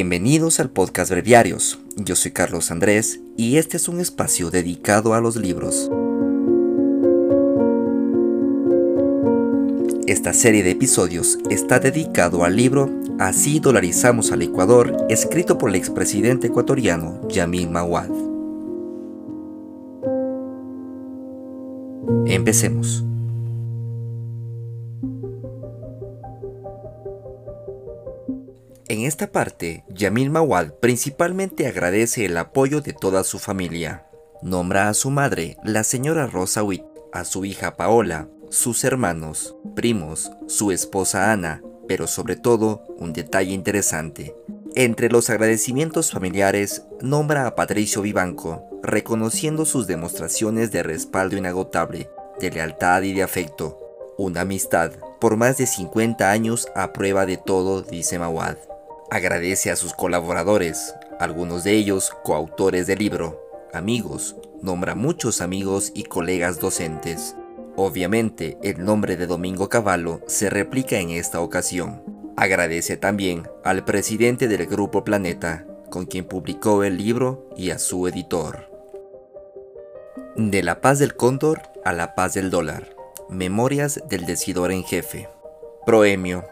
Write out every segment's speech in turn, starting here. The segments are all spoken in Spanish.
Bienvenidos al podcast Breviarios. Yo soy Carlos Andrés y este es un espacio dedicado a los libros. Esta serie de episodios está dedicado al libro Así dolarizamos al Ecuador, escrito por el expresidente ecuatoriano Yamil Mawad. Empecemos. En esta parte, Yamil Mawad principalmente agradece el apoyo de toda su familia. Nombra a su madre, la señora Rosa Witt, a su hija Paola, sus hermanos, primos, su esposa Ana, pero sobre todo un detalle interesante. Entre los agradecimientos familiares, nombra a Patricio Vivanco, reconociendo sus demostraciones de respaldo inagotable, de lealtad y de afecto. Una amistad por más de 50 años a prueba de todo, dice Mawad. Agradece a sus colaboradores, algunos de ellos coautores del libro, amigos, nombra muchos amigos y colegas docentes. Obviamente, el nombre de Domingo Cavallo se replica en esta ocasión. Agradece también al presidente del Grupo Planeta, con quien publicó el libro, y a su editor. De la paz del cóndor a la paz del dólar. Memorias del decidor en jefe. Proemio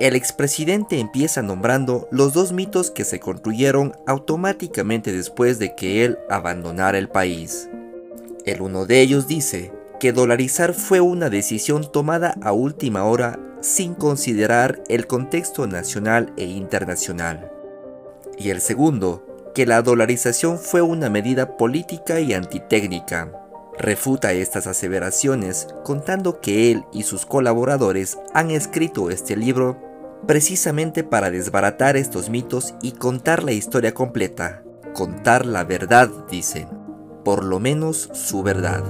el expresidente empieza nombrando los dos mitos que se construyeron automáticamente después de que él abandonara el país. El uno de ellos dice que dolarizar fue una decisión tomada a última hora sin considerar el contexto nacional e internacional. Y el segundo, que la dolarización fue una medida política y antitécnica. Refuta estas aseveraciones contando que él y sus colaboradores han escrito este libro precisamente para desbaratar estos mitos y contar la historia completa. Contar la verdad, dicen. Por lo menos su verdad.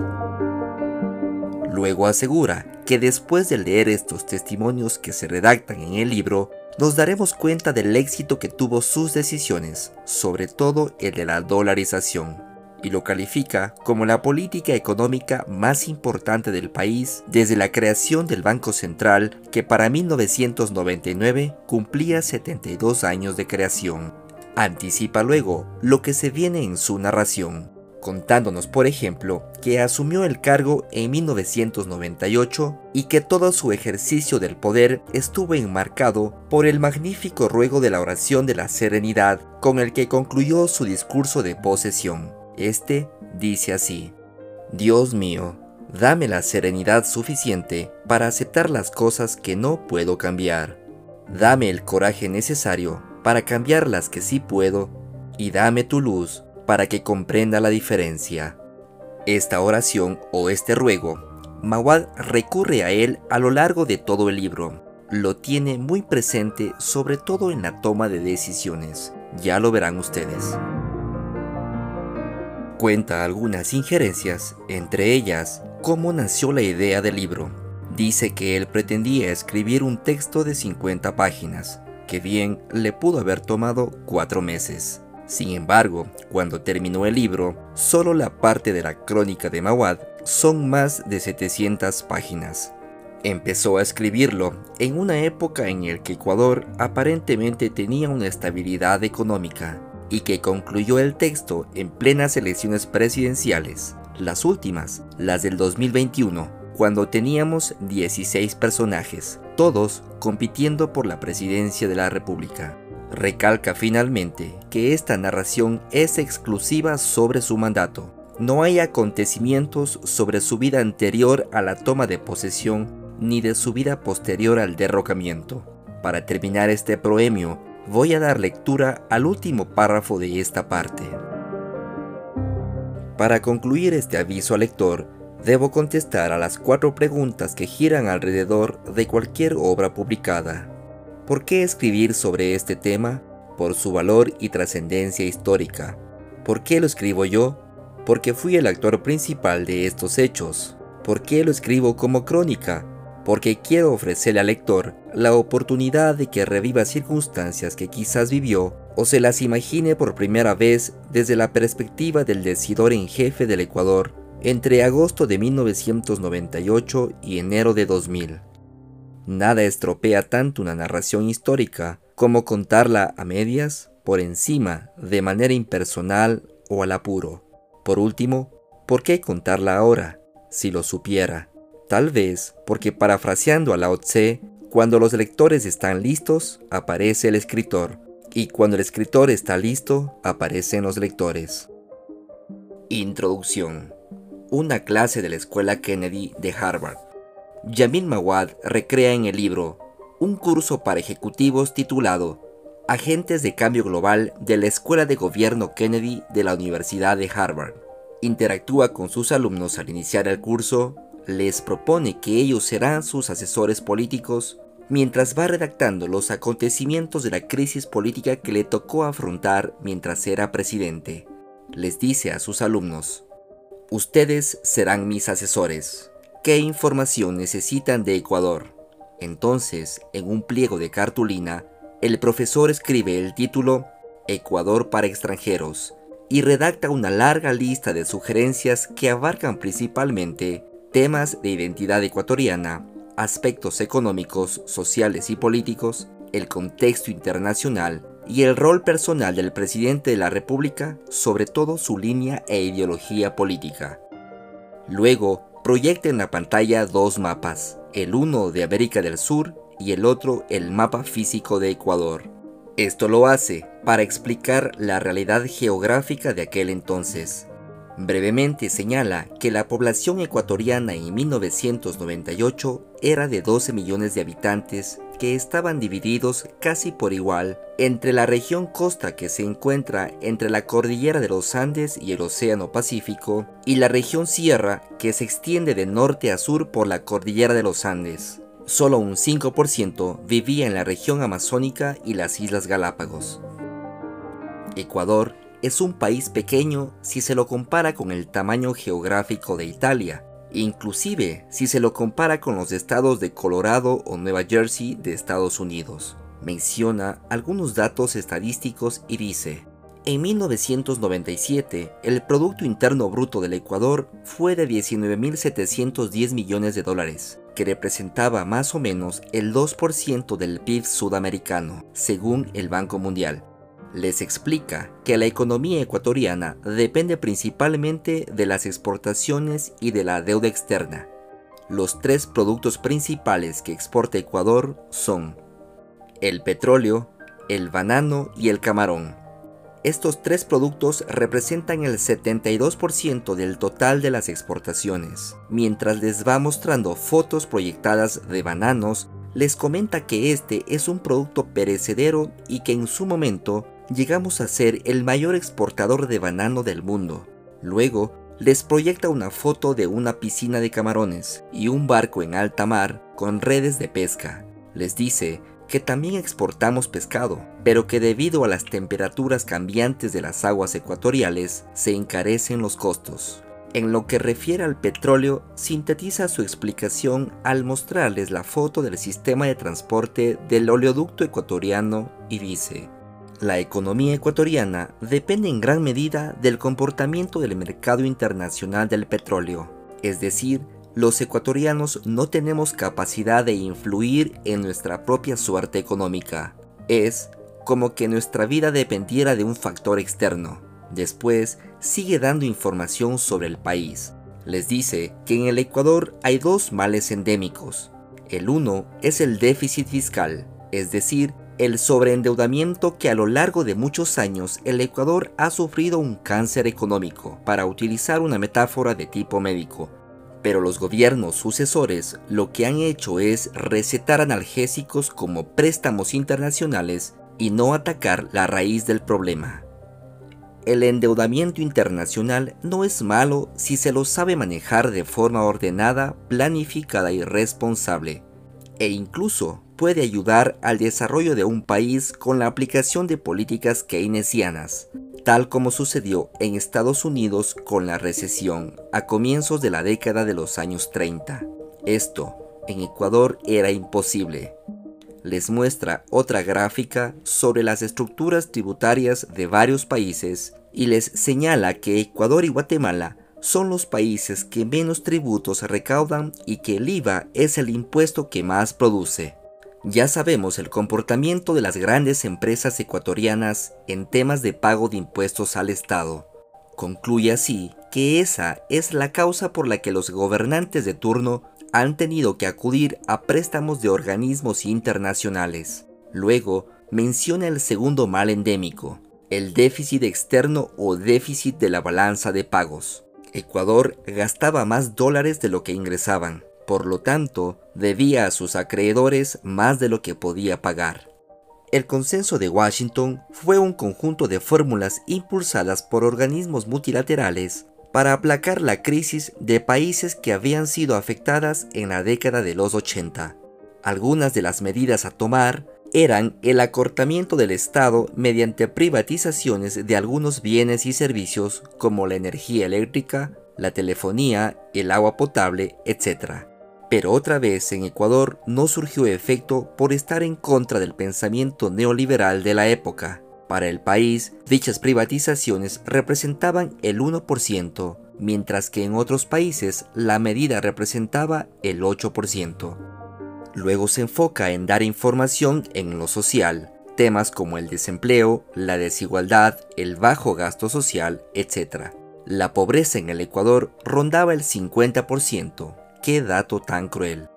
Luego asegura que después de leer estos testimonios que se redactan en el libro, nos daremos cuenta del éxito que tuvo sus decisiones, sobre todo el de la dolarización y lo califica como la política económica más importante del país desde la creación del Banco Central que para 1999 cumplía 72 años de creación. Anticipa luego lo que se viene en su narración, contándonos por ejemplo que asumió el cargo en 1998 y que todo su ejercicio del poder estuvo enmarcado por el magnífico ruego de la oración de la serenidad con el que concluyó su discurso de posesión. Este dice así, Dios mío, dame la serenidad suficiente para aceptar las cosas que no puedo cambiar. Dame el coraje necesario para cambiar las que sí puedo y dame tu luz para que comprenda la diferencia. Esta oración o este ruego, Mawad recurre a él a lo largo de todo el libro. Lo tiene muy presente sobre todo en la toma de decisiones. Ya lo verán ustedes cuenta algunas injerencias, entre ellas cómo nació la idea del libro. Dice que él pretendía escribir un texto de 50 páginas, que bien le pudo haber tomado cuatro meses. Sin embargo, cuando terminó el libro, solo la parte de la crónica de Mawad son más de 700 páginas. Empezó a escribirlo en una época en la que Ecuador aparentemente tenía una estabilidad económica y que concluyó el texto en plenas elecciones presidenciales, las últimas, las del 2021, cuando teníamos 16 personajes, todos compitiendo por la presidencia de la República. Recalca finalmente que esta narración es exclusiva sobre su mandato. No hay acontecimientos sobre su vida anterior a la toma de posesión ni de su vida posterior al derrocamiento. Para terminar este proemio, voy a dar lectura al último párrafo de esta parte. Para concluir este aviso al lector, debo contestar a las cuatro preguntas que giran alrededor de cualquier obra publicada. ¿Por qué escribir sobre este tema? Por su valor y trascendencia histórica. ¿Por qué lo escribo yo? Porque fui el actor principal de estos hechos. ¿Por qué lo escribo como crónica? Porque quiero ofrecerle al lector la oportunidad de que reviva circunstancias que quizás vivió o se las imagine por primera vez desde la perspectiva del decidor en jefe del Ecuador entre agosto de 1998 y enero de 2000. Nada estropea tanto una narración histórica como contarla a medias, por encima, de manera impersonal o al apuro. Por último, ¿por qué contarla ahora, si lo supiera? Tal vez porque parafraseando a Lao Tse, cuando los lectores están listos, aparece el escritor, y cuando el escritor está listo, aparecen los lectores. Introducción. Una clase de la Escuela Kennedy de Harvard. Yamil Mawad recrea en el libro un curso para ejecutivos titulado Agentes de Cambio Global de la Escuela de Gobierno Kennedy de la Universidad de Harvard. Interactúa con sus alumnos al iniciar el curso, les propone que ellos serán sus asesores políticos mientras va redactando los acontecimientos de la crisis política que le tocó afrontar mientras era presidente. Les dice a sus alumnos, ustedes serán mis asesores. ¿Qué información necesitan de Ecuador? Entonces, en un pliego de cartulina, el profesor escribe el título Ecuador para extranjeros y redacta una larga lista de sugerencias que abarcan principalmente temas de identidad ecuatoriana, aspectos económicos, sociales y políticos, el contexto internacional y el rol personal del presidente de la República, sobre todo su línea e ideología política. Luego, proyecta en la pantalla dos mapas, el uno de América del Sur y el otro el mapa físico de Ecuador. Esto lo hace para explicar la realidad geográfica de aquel entonces, Brevemente señala que la población ecuatoriana en 1998 era de 12 millones de habitantes que estaban divididos casi por igual entre la región costa que se encuentra entre la cordillera de los Andes y el Océano Pacífico y la región sierra que se extiende de norte a sur por la cordillera de los Andes. Solo un 5% vivía en la región amazónica y las Islas Galápagos. Ecuador es un país pequeño si se lo compara con el tamaño geográfico de Italia, inclusive si se lo compara con los estados de Colorado o Nueva Jersey de Estados Unidos. Menciona algunos datos estadísticos y dice, en 1997, el Producto Interno Bruto del Ecuador fue de 19.710 millones de dólares, que representaba más o menos el 2% del PIB sudamericano, según el Banco Mundial les explica que la economía ecuatoriana depende principalmente de las exportaciones y de la deuda externa. Los tres productos principales que exporta Ecuador son el petróleo, el banano y el camarón. Estos tres productos representan el 72% del total de las exportaciones. Mientras les va mostrando fotos proyectadas de bananos, les comenta que este es un producto perecedero y que en su momento llegamos a ser el mayor exportador de banano del mundo. Luego, les proyecta una foto de una piscina de camarones y un barco en alta mar con redes de pesca. Les dice que también exportamos pescado, pero que debido a las temperaturas cambiantes de las aguas ecuatoriales se encarecen los costos. En lo que refiere al petróleo, sintetiza su explicación al mostrarles la foto del sistema de transporte del oleoducto ecuatoriano y dice, la economía ecuatoriana depende en gran medida del comportamiento del mercado internacional del petróleo, es decir, los ecuatorianos no tenemos capacidad de influir en nuestra propia suerte económica. Es como que nuestra vida dependiera de un factor externo. Después, sigue dando información sobre el país. Les dice que en el Ecuador hay dos males endémicos. El uno es el déficit fiscal, es decir, el sobreendeudamiento que a lo largo de muchos años el Ecuador ha sufrido un cáncer económico, para utilizar una metáfora de tipo médico. Pero los gobiernos sucesores lo que han hecho es recetar analgésicos como préstamos internacionales y no atacar la raíz del problema. El endeudamiento internacional no es malo si se lo sabe manejar de forma ordenada, planificada y responsable, e incluso puede ayudar al desarrollo de un país con la aplicación de políticas keynesianas, tal como sucedió en Estados Unidos con la recesión a comienzos de la década de los años 30. Esto, en Ecuador, era imposible. Les muestra otra gráfica sobre las estructuras tributarias de varios países y les señala que Ecuador y Guatemala son los países que menos tributos recaudan y que el IVA es el impuesto que más produce. Ya sabemos el comportamiento de las grandes empresas ecuatorianas en temas de pago de impuestos al Estado. Concluye así que esa es la causa por la que los gobernantes de turno han tenido que acudir a préstamos de organismos internacionales. Luego, menciona el segundo mal endémico, el déficit externo o déficit de la balanza de pagos. Ecuador gastaba más dólares de lo que ingresaban. Por lo tanto, debía a sus acreedores más de lo que podía pagar. El consenso de Washington fue un conjunto de fórmulas impulsadas por organismos multilaterales para aplacar la crisis de países que habían sido afectadas en la década de los 80. Algunas de las medidas a tomar eran el acortamiento del Estado mediante privatizaciones de algunos bienes y servicios como la energía eléctrica, la telefonía, el agua potable, etc. Pero otra vez en Ecuador no surgió efecto por estar en contra del pensamiento neoliberal de la época. Para el país, dichas privatizaciones representaban el 1%, mientras que en otros países la medida representaba el 8%. Luego se enfoca en dar información en lo social, temas como el desempleo, la desigualdad, el bajo gasto social, etc. La pobreza en el Ecuador rondaba el 50%, qué dato tan cruel.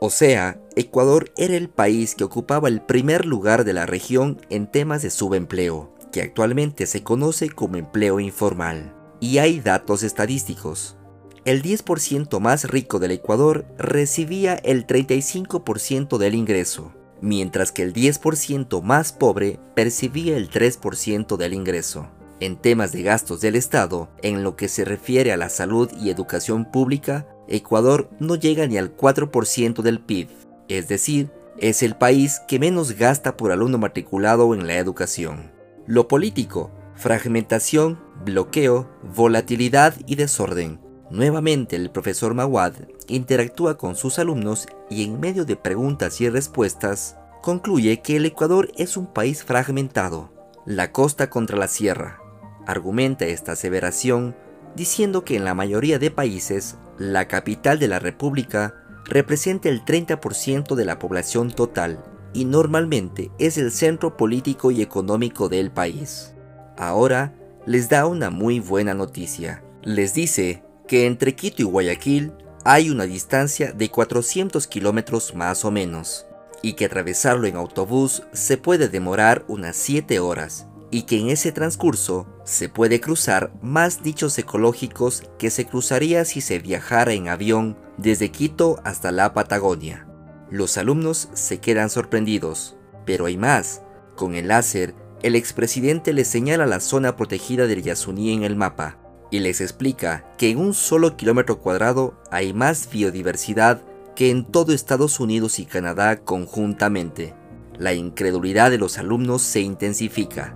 O sea, Ecuador era el país que ocupaba el primer lugar de la región en temas de subempleo, que actualmente se conoce como empleo informal. Y hay datos estadísticos. El 10% más rico del Ecuador recibía el 35% del ingreso, mientras que el 10% más pobre percibía el 3% del ingreso. En temas de gastos del Estado, en lo que se refiere a la salud y educación pública, Ecuador no llega ni al 4% del PIB, es decir, es el país que menos gasta por alumno matriculado en la educación. Lo político, fragmentación, bloqueo, volatilidad y desorden. Nuevamente el profesor Mawad interactúa con sus alumnos y en medio de preguntas y respuestas concluye que el Ecuador es un país fragmentado, la costa contra la sierra. Argumenta esta aseveración diciendo que en la mayoría de países, la capital de la República representa el 30% de la población total y normalmente es el centro político y económico del país. Ahora les da una muy buena noticia. Les dice que entre Quito y Guayaquil hay una distancia de 400 kilómetros más o menos, y que atravesarlo en autobús se puede demorar unas 7 horas, y que en ese transcurso se puede cruzar más nichos ecológicos que se cruzaría si se viajara en avión desde Quito hasta la Patagonia. Los alumnos se quedan sorprendidos, pero hay más. Con el láser, el expresidente les señala la zona protegida del Yasuní en el mapa y les explica que en un solo kilómetro cuadrado hay más biodiversidad que en todo Estados Unidos y Canadá conjuntamente. La incredulidad de los alumnos se intensifica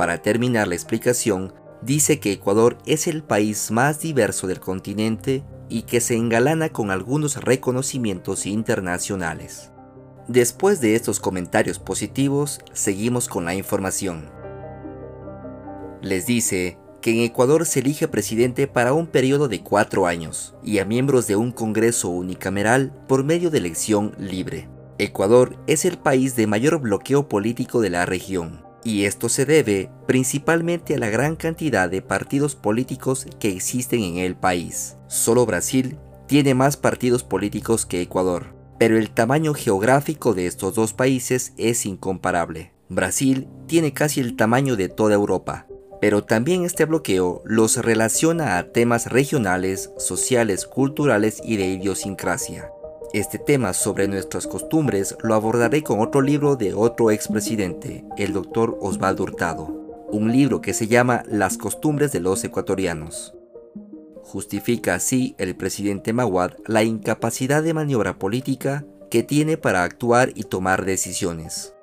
para terminar la explicación, dice que Ecuador es el país más diverso del continente y que se engalana con algunos reconocimientos internacionales. Después de estos comentarios positivos, seguimos con la información. Les dice que en Ecuador se elige presidente para un periodo de cuatro años y a miembros de un Congreso unicameral por medio de elección libre. Ecuador es el país de mayor bloqueo político de la región, y esto se debe principalmente a la gran cantidad de partidos políticos que existen en el país. Solo Brasil tiene más partidos políticos que Ecuador, pero el tamaño geográfico de estos dos países es incomparable. Brasil tiene casi el tamaño de toda Europa, pero también este bloqueo los relaciona a temas regionales, sociales, culturales y de idiosincrasia. Este tema sobre nuestras costumbres lo abordaré con otro libro de otro expresidente, el doctor Osvaldo Hurtado, un libro que se llama Las costumbres de los ecuatorianos. Justifica así el presidente Maguad la incapacidad de maniobra política que tiene para actuar y tomar decisiones.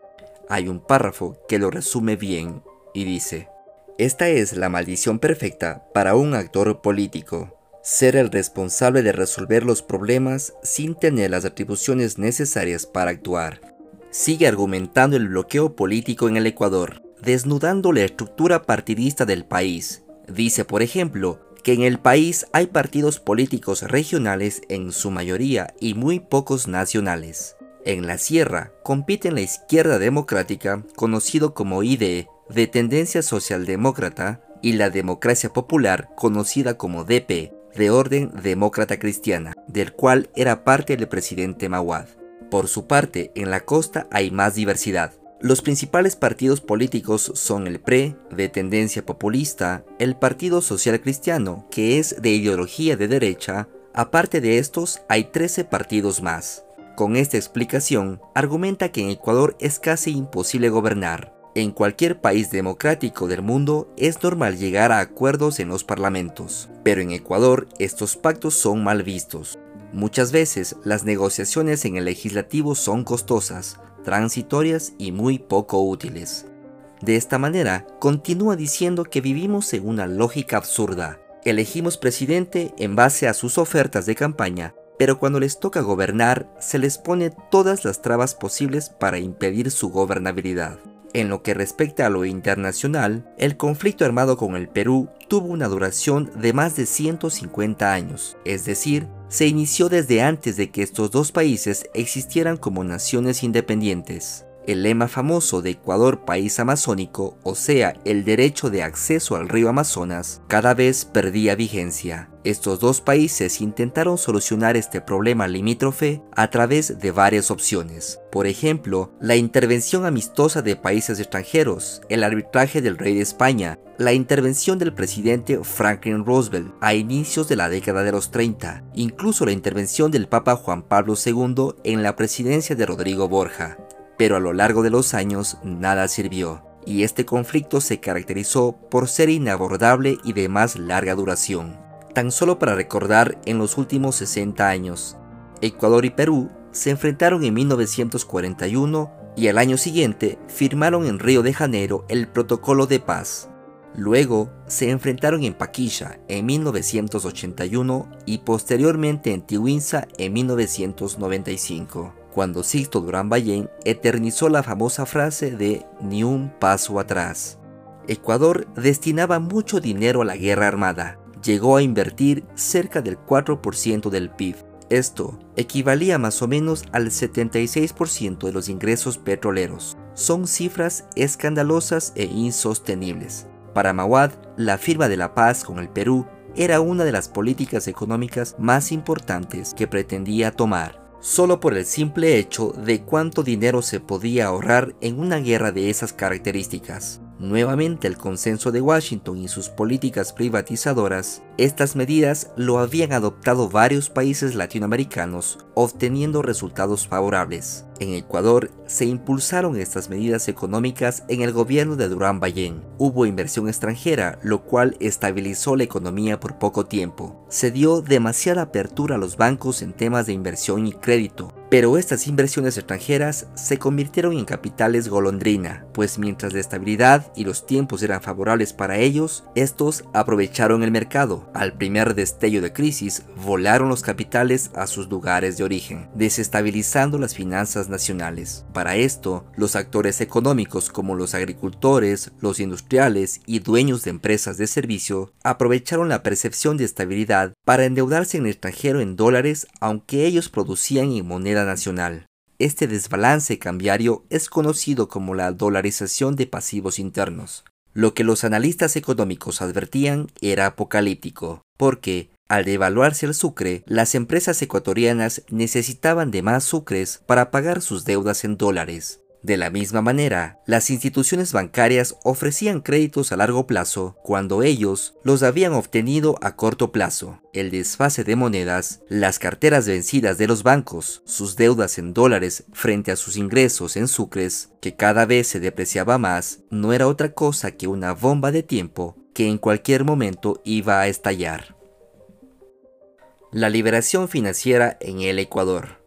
Hay un párrafo que lo resume bien y dice, Esta es la maldición perfecta para un actor político ser el responsable de resolver los problemas sin tener las atribuciones necesarias para actuar. Sigue argumentando el bloqueo político en el Ecuador, desnudando la estructura partidista del país. Dice, por ejemplo, que en el país hay partidos políticos regionales en su mayoría y muy pocos nacionales. En la sierra compiten la izquierda democrática, conocido como IDE, de tendencia socialdemócrata, y la democracia popular, conocida como DP, de orden demócrata cristiana, del cual era parte el presidente Mawad. Por su parte, en la costa hay más diversidad. Los principales partidos políticos son el PRE, de tendencia populista, el Partido Social Cristiano, que es de ideología de derecha, aparte de estos hay 13 partidos más. Con esta explicación, argumenta que en Ecuador es casi imposible gobernar. En cualquier país democrático del mundo es normal llegar a acuerdos en los parlamentos, pero en Ecuador estos pactos son mal vistos. Muchas veces las negociaciones en el legislativo son costosas, transitorias y muy poco útiles. De esta manera, continúa diciendo que vivimos en una lógica absurda. Elegimos presidente en base a sus ofertas de campaña, pero cuando les toca gobernar, se les pone todas las trabas posibles para impedir su gobernabilidad. En lo que respecta a lo internacional, el conflicto armado con el Perú tuvo una duración de más de 150 años, es decir, se inició desde antes de que estos dos países existieran como naciones independientes. El lema famoso de Ecuador país amazónico, o sea, el derecho de acceso al río Amazonas, cada vez perdía vigencia. Estos dos países intentaron solucionar este problema limítrofe a través de varias opciones. Por ejemplo, la intervención amistosa de países extranjeros, el arbitraje del rey de España, la intervención del presidente Franklin Roosevelt a inicios de la década de los 30, incluso la intervención del Papa Juan Pablo II en la presidencia de Rodrigo Borja pero a lo largo de los años nada sirvió, y este conflicto se caracterizó por ser inabordable y de más larga duración. Tan solo para recordar, en los últimos 60 años, Ecuador y Perú se enfrentaron en 1941 y al año siguiente firmaron en Río de Janeiro el Protocolo de Paz. Luego se enfrentaron en Paquilla en 1981 y posteriormente en Tiwinsa en 1995 cuando Sixto Durán Ballén eternizó la famosa frase de ni un paso atrás. Ecuador destinaba mucho dinero a la guerra armada, llegó a invertir cerca del 4% del PIB. Esto equivalía más o menos al 76% de los ingresos petroleros. Son cifras escandalosas e insostenibles. Para Mawad, la firma de la paz con el Perú era una de las políticas económicas más importantes que pretendía tomar solo por el simple hecho de cuánto dinero se podía ahorrar en una guerra de esas características. Nuevamente el consenso de Washington y sus políticas privatizadoras, estas medidas lo habían adoptado varios países latinoamericanos, obteniendo resultados favorables. En Ecuador se impulsaron estas medidas económicas en el gobierno de Durán Ballén. Hubo inversión extranjera, lo cual estabilizó la economía por poco tiempo. Se dio demasiada apertura a los bancos en temas de inversión y crédito, pero estas inversiones extranjeras se convirtieron en capitales golondrina, pues mientras la estabilidad y los tiempos eran favorables para ellos, estos aprovecharon el mercado. Al primer destello de crisis, volaron los capitales a sus lugares de origen, desestabilizando las finanzas nacionales. Para esto, los actores económicos como los agricultores, los industriales y dueños de empresas de servicio aprovecharon la percepción de estabilidad para endeudarse en el extranjero en dólares aunque ellos producían en moneda nacional. Este desbalance cambiario es conocido como la dolarización de pasivos internos. Lo que los analistas económicos advertían era apocalíptico, porque, al devaluarse el sucre, las empresas ecuatorianas necesitaban de más sucres para pagar sus deudas en dólares. De la misma manera, las instituciones bancarias ofrecían créditos a largo plazo cuando ellos los habían obtenido a corto plazo. El desfase de monedas, las carteras vencidas de los bancos, sus deudas en dólares frente a sus ingresos en sucres, que cada vez se depreciaba más, no era otra cosa que una bomba de tiempo que en cualquier momento iba a estallar. La liberación financiera en el Ecuador.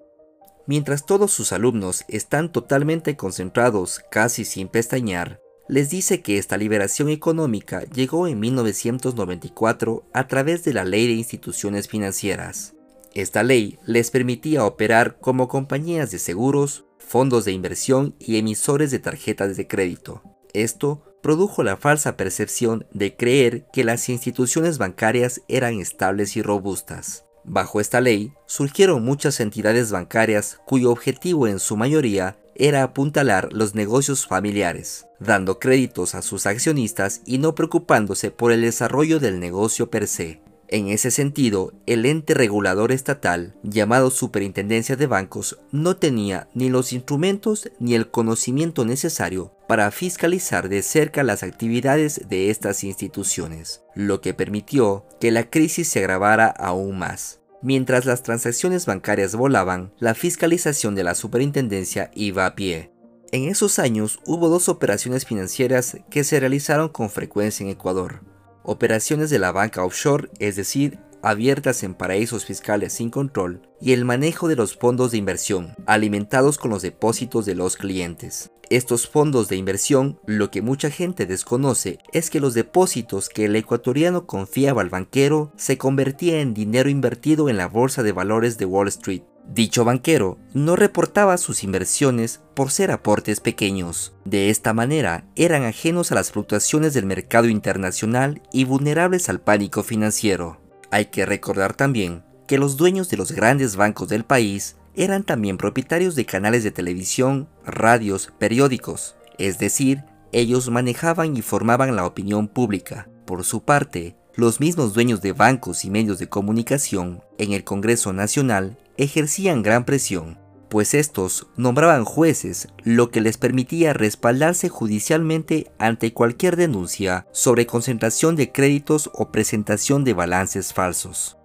Mientras todos sus alumnos están totalmente concentrados casi sin pestañear, les dice que esta liberación económica llegó en 1994 a través de la Ley de Instituciones Financieras. Esta ley les permitía operar como compañías de seguros, fondos de inversión y emisores de tarjetas de crédito. Esto produjo la falsa percepción de creer que las instituciones bancarias eran estables y robustas. Bajo esta ley surgieron muchas entidades bancarias cuyo objetivo en su mayoría era apuntalar los negocios familiares, dando créditos a sus accionistas y no preocupándose por el desarrollo del negocio per se. En ese sentido, el ente regulador estatal, llamado Superintendencia de Bancos, no tenía ni los instrumentos ni el conocimiento necesario para fiscalizar de cerca las actividades de estas instituciones, lo que permitió que la crisis se agravara aún más. Mientras las transacciones bancarias volaban, la fiscalización de la superintendencia iba a pie. En esos años hubo dos operaciones financieras que se realizaron con frecuencia en Ecuador. Operaciones de la banca offshore, es decir, abiertas en paraísos fiscales sin control, y el manejo de los fondos de inversión, alimentados con los depósitos de los clientes. Estos fondos de inversión, lo que mucha gente desconoce es que los depósitos que el ecuatoriano confiaba al banquero se convertía en dinero invertido en la bolsa de valores de Wall Street. Dicho banquero no reportaba sus inversiones por ser aportes pequeños. De esta manera, eran ajenos a las fluctuaciones del mercado internacional y vulnerables al pánico financiero. Hay que recordar también que los dueños de los grandes bancos del país eran también propietarios de canales de televisión, radios, periódicos, es decir, ellos manejaban y formaban la opinión pública. Por su parte, los mismos dueños de bancos y medios de comunicación en el Congreso Nacional ejercían gran presión, pues estos nombraban jueces, lo que les permitía respaldarse judicialmente ante cualquier denuncia sobre concentración de créditos o presentación de balances falsos.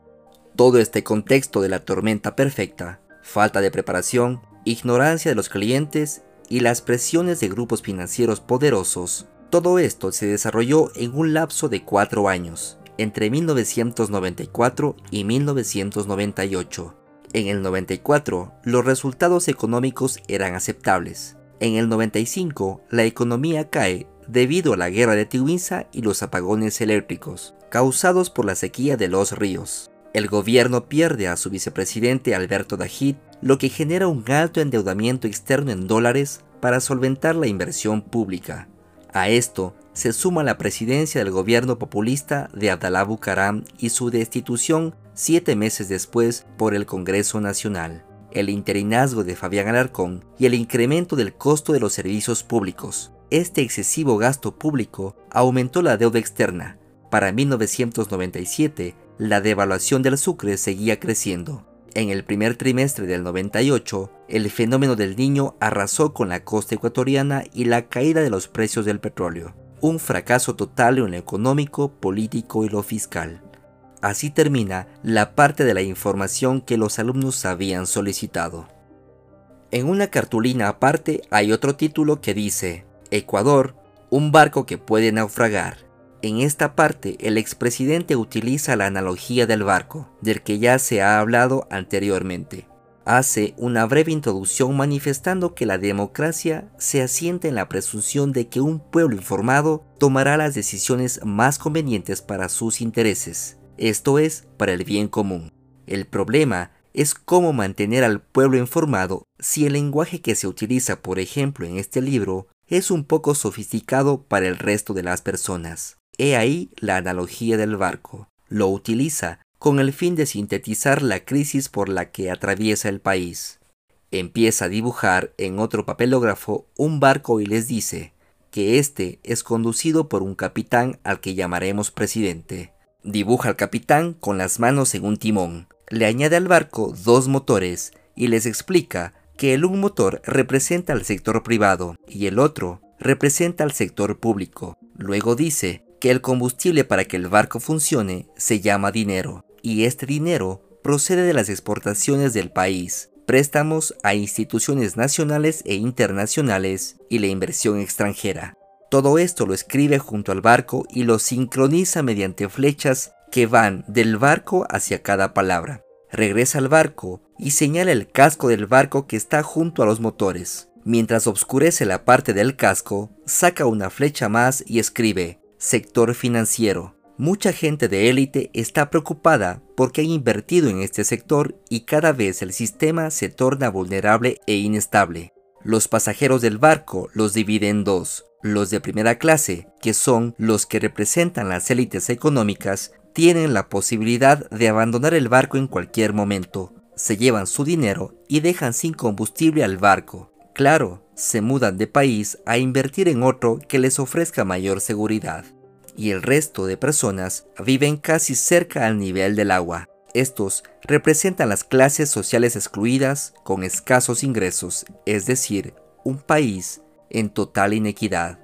Todo este contexto de la tormenta perfecta falta de preparación, ignorancia de los clientes y las presiones de grupos financieros poderosos, todo esto se desarrolló en un lapso de cuatro años, entre 1994 y 1998. En el 94, los resultados económicos eran aceptables. En el 95, la economía cae debido a la guerra de Tiwinsa y los apagones eléctricos, causados por la sequía de los ríos. El gobierno pierde a su vicepresidente Alberto Dajit, lo que genera un alto endeudamiento externo en dólares para solventar la inversión pública. A esto se suma la presidencia del gobierno populista de Abdalá Bucaram y su destitución siete meses después por el Congreso Nacional, el interinazgo de Fabián Alarcón y el incremento del costo de los servicios públicos. Este excesivo gasto público aumentó la deuda externa. Para 1997, la devaluación del sucre seguía creciendo. En el primer trimestre del 98, el fenómeno del niño arrasó con la costa ecuatoriana y la caída de los precios del petróleo. Un fracaso total en lo económico, político y lo fiscal. Así termina la parte de la información que los alumnos habían solicitado. En una cartulina aparte hay otro título que dice, Ecuador, un barco que puede naufragar. En esta parte, el expresidente utiliza la analogía del barco, del que ya se ha hablado anteriormente. Hace una breve introducción manifestando que la democracia se asienta en la presunción de que un pueblo informado tomará las decisiones más convenientes para sus intereses, esto es, para el bien común. El problema es cómo mantener al pueblo informado si el lenguaje que se utiliza, por ejemplo, en este libro, es un poco sofisticado para el resto de las personas. He ahí la analogía del barco. Lo utiliza con el fin de sintetizar la crisis por la que atraviesa el país. Empieza a dibujar en otro papelógrafo un barco y les dice que este es conducido por un capitán al que llamaremos presidente. Dibuja al capitán con las manos en un timón. Le añade al barco dos motores y les explica que el un motor representa al sector privado y el otro representa al sector público. Luego dice que el combustible para que el barco funcione se llama dinero, y este dinero procede de las exportaciones del país, préstamos a instituciones nacionales e internacionales y la inversión extranjera. Todo esto lo escribe junto al barco y lo sincroniza mediante flechas que van del barco hacia cada palabra. Regresa al barco y señala el casco del barco que está junto a los motores. Mientras oscurece la parte del casco, saca una flecha más y escribe Sector financiero. Mucha gente de élite está preocupada porque ha invertido en este sector y cada vez el sistema se torna vulnerable e inestable. Los pasajeros del barco los dividen en dos, los de primera clase, que son los que representan las élites económicas, tienen la posibilidad de abandonar el barco en cualquier momento. Se llevan su dinero y dejan sin combustible al barco. Claro, se mudan de país a invertir en otro que les ofrezca mayor seguridad. Y el resto de personas viven casi cerca al nivel del agua. Estos representan las clases sociales excluidas con escasos ingresos, es decir, un país en total inequidad.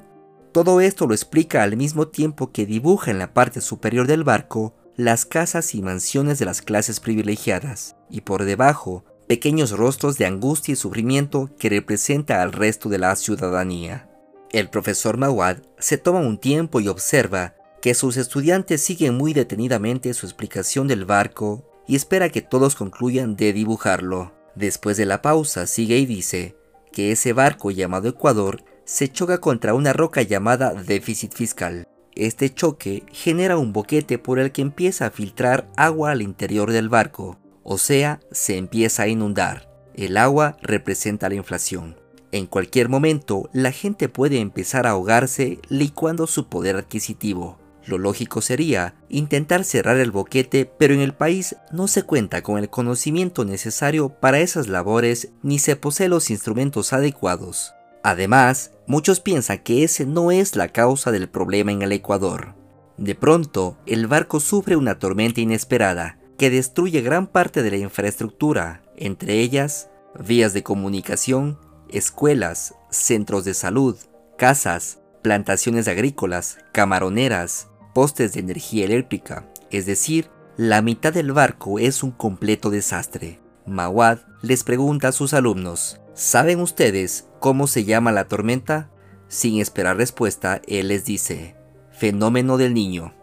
Todo esto lo explica al mismo tiempo que dibuja en la parte superior del barco las casas y mansiones de las clases privilegiadas, y por debajo pequeños rostros de angustia y sufrimiento que representa al resto de la ciudadanía. El profesor Mawad se toma un tiempo y observa que sus estudiantes siguen muy detenidamente su explicación del barco y espera que todos concluyan de dibujarlo. Después de la pausa sigue y dice que ese barco llamado Ecuador se choca contra una roca llamada déficit fiscal. Este choque genera un boquete por el que empieza a filtrar agua al interior del barco, o sea, se empieza a inundar. El agua representa la inflación. En cualquier momento, la gente puede empezar a ahogarse licuando su poder adquisitivo. Lo lógico sería intentar cerrar el boquete, pero en el país no se cuenta con el conocimiento necesario para esas labores ni se posee los instrumentos adecuados. Además, muchos piensan que ese no es la causa del problema en el Ecuador. De pronto, el barco sufre una tormenta inesperada que destruye gran parte de la infraestructura, entre ellas vías de comunicación, escuelas, centros de salud, casas, plantaciones agrícolas, camaroneras, postes de energía eléctrica, es decir, la mitad del barco es un completo desastre. Mawad les pregunta a sus alumnos, ¿saben ustedes cómo se llama la tormenta? Sin esperar respuesta, él les dice, fenómeno del niño.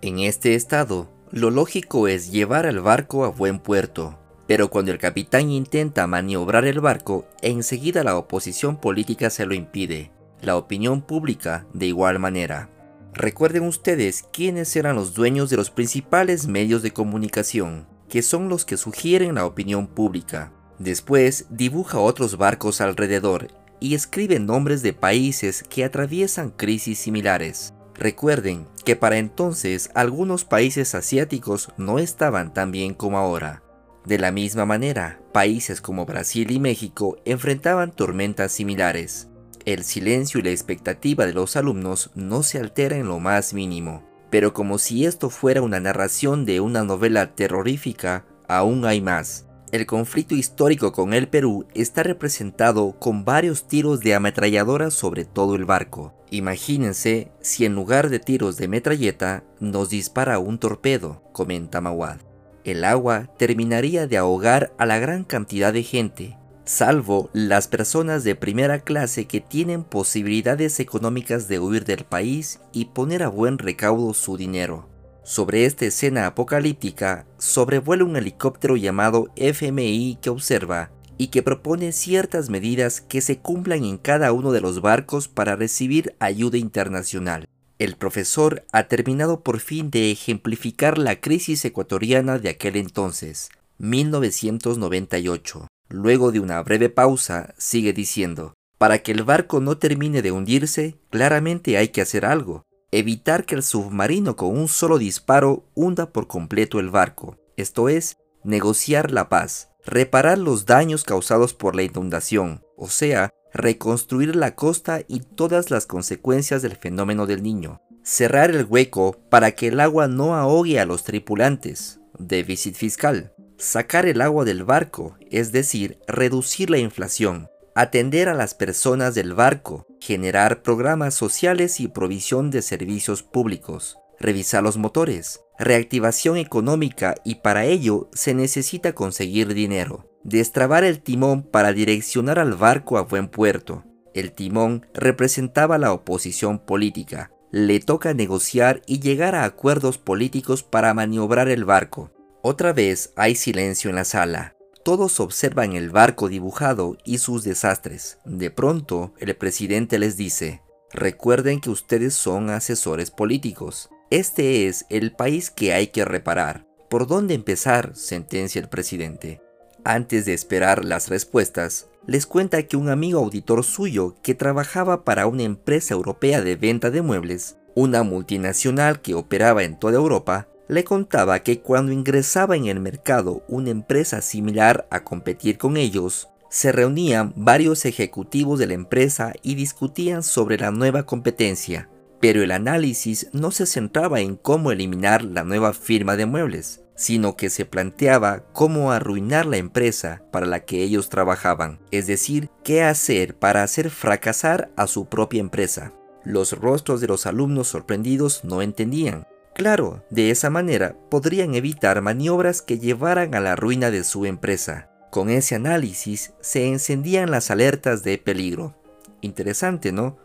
En este estado, lo lógico es llevar al barco a buen puerto, pero cuando el capitán intenta maniobrar el barco, enseguida la oposición política se lo impide, la opinión pública de igual manera. Recuerden ustedes quiénes eran los dueños de los principales medios de comunicación, que son los que sugieren la opinión pública. Después dibuja otros barcos alrededor y escribe nombres de países que atraviesan crisis similares. Recuerden que para entonces algunos países asiáticos no estaban tan bien como ahora. De la misma manera, países como Brasil y México enfrentaban tormentas similares. El silencio y la expectativa de los alumnos no se altera en lo más mínimo. Pero como si esto fuera una narración de una novela terrorífica, aún hay más. El conflicto histórico con el Perú está representado con varios tiros de ametralladora sobre todo el barco. Imagínense si en lugar de tiros de metralleta nos dispara un torpedo, comenta Mawad. El agua terminaría de ahogar a la gran cantidad de gente, salvo las personas de primera clase que tienen posibilidades económicas de huir del país y poner a buen recaudo su dinero. Sobre esta escena apocalíptica sobrevuela un helicóptero llamado FMI que observa y que propone ciertas medidas que se cumplan en cada uno de los barcos para recibir ayuda internacional. El profesor ha terminado por fin de ejemplificar la crisis ecuatoriana de aquel entonces, 1998. Luego de una breve pausa, sigue diciendo, para que el barco no termine de hundirse, claramente hay que hacer algo, evitar que el submarino con un solo disparo hunda por completo el barco, esto es, negociar la paz, reparar los daños causados por la inundación, o sea, reconstruir la costa y todas las consecuencias del fenómeno del niño, cerrar el hueco para que el agua no ahogue a los tripulantes, déficit fiscal, sacar el agua del barco, es decir, reducir la inflación, atender a las personas del barco, generar programas sociales y provisión de servicios públicos, revisar los motores, reactivación económica y para ello se necesita conseguir dinero, destrabar el timón para direccionar al barco a buen puerto. El timón representaba la oposición política. Le toca negociar y llegar a acuerdos políticos para maniobrar el barco. Otra vez hay silencio en la sala. Todos observan el barco dibujado y sus desastres. De pronto, el presidente les dice, recuerden que ustedes son asesores políticos. Este es el país que hay que reparar. ¿Por dónde empezar? sentencia el presidente. Antes de esperar las respuestas, les cuenta que un amigo auditor suyo que trabajaba para una empresa europea de venta de muebles, una multinacional que operaba en toda Europa, le contaba que cuando ingresaba en el mercado una empresa similar a competir con ellos, se reunían varios ejecutivos de la empresa y discutían sobre la nueva competencia, pero el análisis no se centraba en cómo eliminar la nueva firma de muebles, sino que se planteaba cómo arruinar la empresa para la que ellos trabajaban, es decir, qué hacer para hacer fracasar a su propia empresa. Los rostros de los alumnos sorprendidos no entendían. Claro, de esa manera podrían evitar maniobras que llevaran a la ruina de su empresa. Con ese análisis se encendían las alertas de peligro. Interesante, ¿no?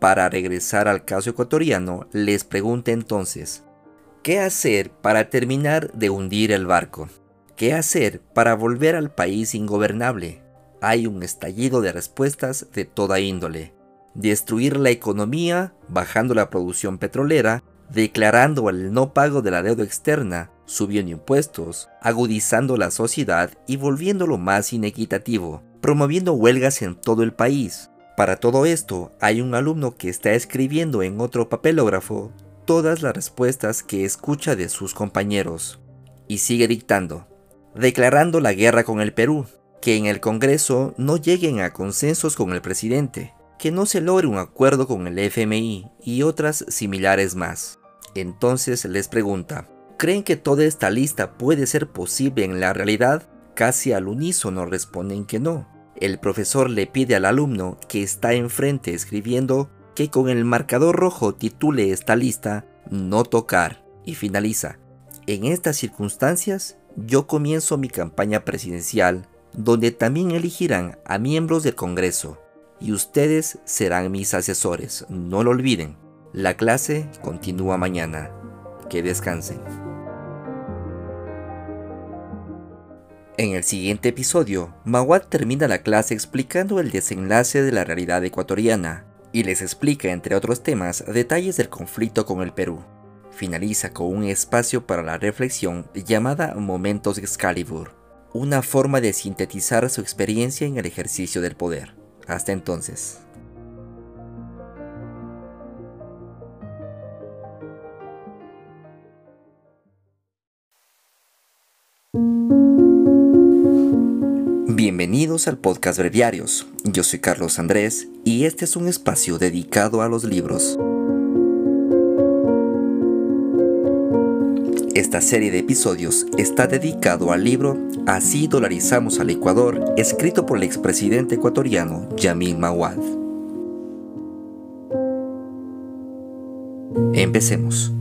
Para regresar al caso ecuatoriano, les pregunta entonces, ¿Qué hacer para terminar de hundir el barco? ¿Qué hacer para volver al país ingobernable? Hay un estallido de respuestas de toda índole. Destruir la economía, bajando la producción petrolera, declarando el no pago de la deuda externa, subiendo impuestos, agudizando la sociedad y volviéndolo más inequitativo, promoviendo huelgas en todo el país. Para todo esto, hay un alumno que está escribiendo en otro papelógrafo todas las respuestas que escucha de sus compañeros y sigue dictando, declarando la guerra con el Perú, que en el Congreso no lleguen a consensos con el presidente, que no se logre un acuerdo con el FMI y otras similares más. Entonces les pregunta, ¿creen que toda esta lista puede ser posible en la realidad? Casi al unísono responden que no. El profesor le pide al alumno que está enfrente escribiendo que con el marcador rojo titule esta lista No tocar y finaliza. En estas circunstancias, yo comienzo mi campaña presidencial, donde también elegirán a miembros del Congreso, y ustedes serán mis asesores, no lo olviden. La clase continúa mañana. Que descansen. En el siguiente episodio, Mawad termina la clase explicando el desenlace de la realidad ecuatoriana y les explica, entre otros temas, detalles del conflicto con el Perú. Finaliza con un espacio para la reflexión llamada Momentos Excalibur, una forma de sintetizar su experiencia en el ejercicio del poder. Hasta entonces. Bienvenidos al podcast Breviarios. Yo soy Carlos Andrés y este es un espacio dedicado a los libros. Esta serie de episodios está dedicado al libro Así dolarizamos al Ecuador, escrito por el expresidente ecuatoriano Yamil Mawad. Empecemos.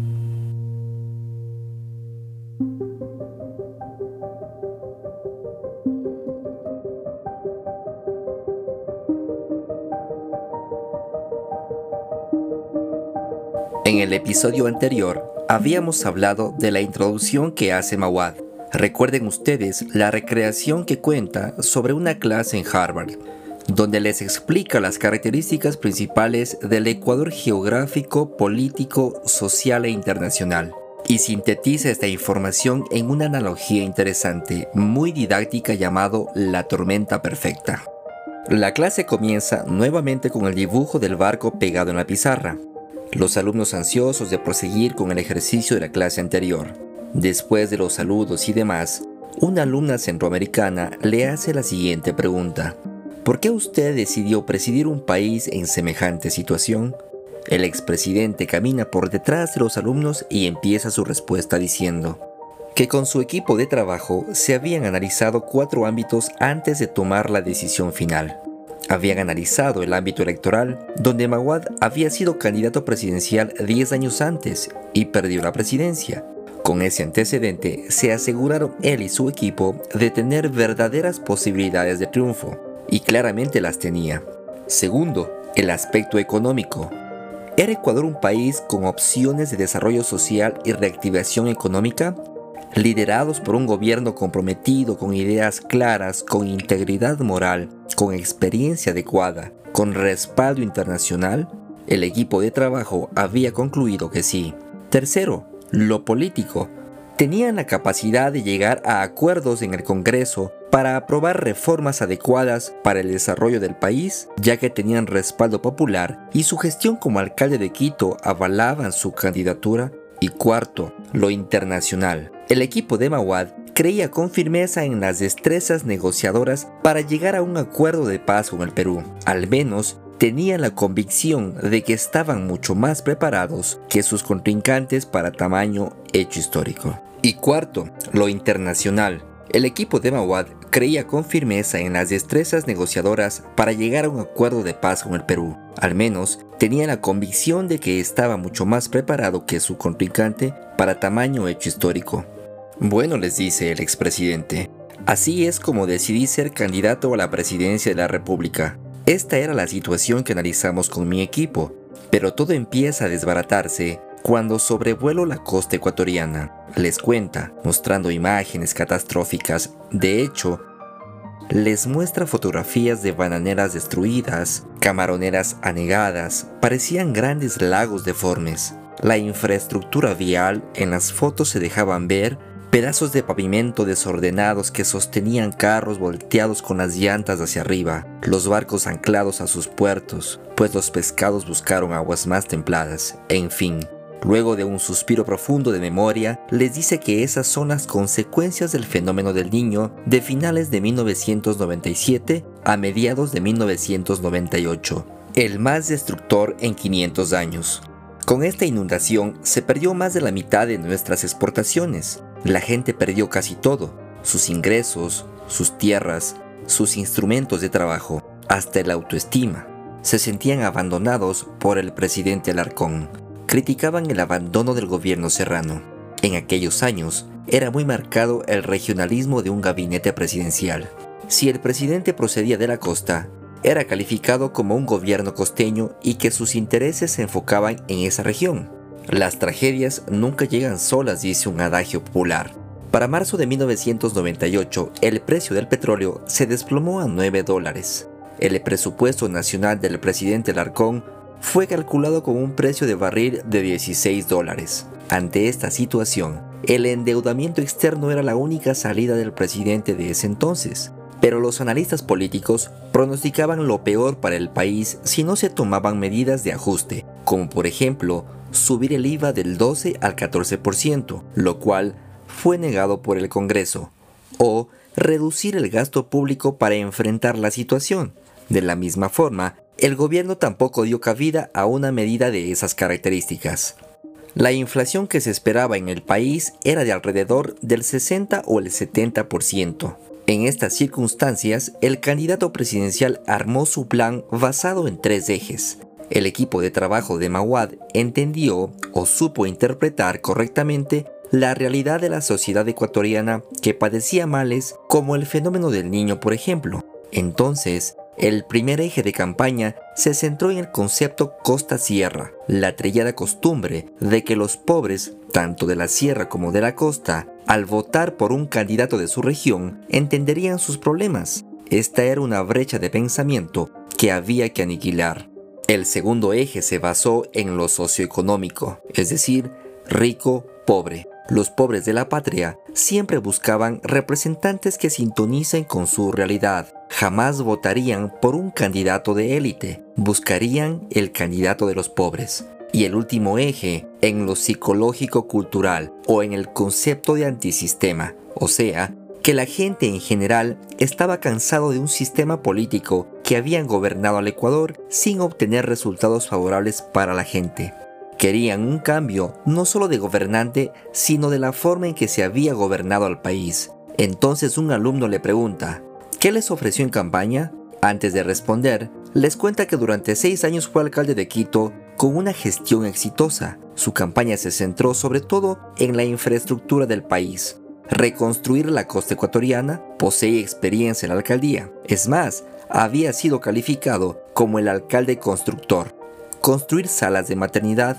El episodio anterior habíamos hablado de la introducción que hace Mawad. Recuerden ustedes la recreación que cuenta sobre una clase en Harvard, donde les explica las características principales del Ecuador geográfico, político, social e internacional. Y sintetiza esta información en una analogía interesante, muy didáctica llamado la tormenta perfecta. La clase comienza nuevamente con el dibujo del barco pegado en la pizarra los alumnos ansiosos de proseguir con el ejercicio de la clase anterior. Después de los saludos y demás, una alumna centroamericana le hace la siguiente pregunta. ¿Por qué usted decidió presidir un país en semejante situación? El expresidente camina por detrás de los alumnos y empieza su respuesta diciendo que con su equipo de trabajo se habían analizado cuatro ámbitos antes de tomar la decisión final habían analizado el ámbito electoral, donde Mawad había sido candidato presidencial 10 años antes y perdió la presidencia. Con ese antecedente, se aseguraron él y su equipo de tener verdaderas posibilidades de triunfo, y claramente las tenía. Segundo, el aspecto económico. ¿Era Ecuador un país con opciones de desarrollo social y reactivación económica? Liderados por un gobierno comprometido con ideas claras, con integridad moral, con experiencia adecuada, con respaldo internacional, el equipo de trabajo había concluido que sí. Tercero, lo político. Tenían la capacidad de llegar a acuerdos en el Congreso para aprobar reformas adecuadas para el desarrollo del país, ya que tenían respaldo popular y su gestión como alcalde de Quito avalaban su candidatura Y cuarto, lo internacional. El equipo de Mawad creía con firmeza en las destrezas negociadoras para llegar a un acuerdo de paz con el Perú. Al menos tenían la convicción de que estaban mucho más preparados que sus contrincantes para tamaño hecho histórico. Y cuarto, lo internacional. El equipo de Mawad creía con firmeza en las destrezas negociadoras para llegar a un acuerdo de paz con el Perú. Al menos tenía la convicción de que estaba mucho más preparado que su contrincante para tamaño hecho histórico. Bueno, les dice el expresidente, así es como decidí ser candidato a la presidencia de la República. Esta era la situación que analizamos con mi equipo, pero todo empieza a desbaratarse cuando sobrevuelo la costa ecuatoriana. Les cuenta, mostrando imágenes catastróficas. De hecho, les muestra fotografías de bananeras destruidas, camaroneras anegadas, parecían grandes lagos deformes. La infraestructura vial en las fotos se dejaban ver pedazos de pavimento desordenados que sostenían carros volteados con las llantas hacia arriba, los barcos anclados a sus puertos, pues los pescados buscaron aguas más templadas, en fin. Luego de un suspiro profundo de memoria, les dice que esas son las consecuencias del fenómeno del niño de finales de 1997 a mediados de 1998, el más destructor en 500 años. Con esta inundación se perdió más de la mitad de nuestras exportaciones, la gente perdió casi todo, sus ingresos, sus tierras, sus instrumentos de trabajo, hasta la autoestima. Se sentían abandonados por el presidente Alarcón. Criticaban el abandono del gobierno serrano. En aquellos años era muy marcado el regionalismo de un gabinete presidencial. Si el presidente procedía de la costa, era calificado como un gobierno costeño y que sus intereses se enfocaban en esa región. Las tragedias nunca llegan solas, dice un adagio popular. Para marzo de 1998, el precio del petróleo se desplomó a 9 dólares. El presupuesto nacional del presidente Larcón fue calculado con un precio de barril de 16 dólares. Ante esta situación, el endeudamiento externo era la única salida del presidente de ese entonces. Pero los analistas políticos pronosticaban lo peor para el país si no se tomaban medidas de ajuste, como por ejemplo subir el IVA del 12 al 14%, lo cual fue negado por el Congreso, o reducir el gasto público para enfrentar la situación. De la misma forma, el gobierno tampoco dio cabida a una medida de esas características. La inflación que se esperaba en el país era de alrededor del 60 o el 70%. En estas circunstancias, el candidato presidencial armó su plan basado en tres ejes. El equipo de trabajo de Mawad entendió o supo interpretar correctamente la realidad de la sociedad ecuatoriana que padecía males como el fenómeno del niño, por ejemplo. Entonces, el primer eje de campaña se centró en el concepto costa-sierra, la trillada costumbre de que los pobres, tanto de la sierra como de la costa, al votar por un candidato de su región, entenderían sus problemas. Esta era una brecha de pensamiento que había que aniquilar. El segundo eje se basó en lo socioeconómico, es decir, rico, pobre. Los pobres de la patria siempre buscaban representantes que sintonicen con su realidad. Jamás votarían por un candidato de élite, buscarían el candidato de los pobres. Y el último eje, en lo psicológico-cultural o en el concepto de antisistema, o sea, que la gente en general estaba cansado de un sistema político que habían gobernado al Ecuador sin obtener resultados favorables para la gente. Querían un cambio no solo de gobernante, sino de la forma en que se había gobernado al país. Entonces un alumno le pregunta, ¿qué les ofreció en campaña? Antes de responder, les cuenta que durante seis años fue alcalde de Quito con una gestión exitosa. Su campaña se centró sobre todo en la infraestructura del país, reconstruir la costa ecuatoriana, posee experiencia en la alcaldía. Es más, había sido calificado como el alcalde constructor. Construir salas de maternidad,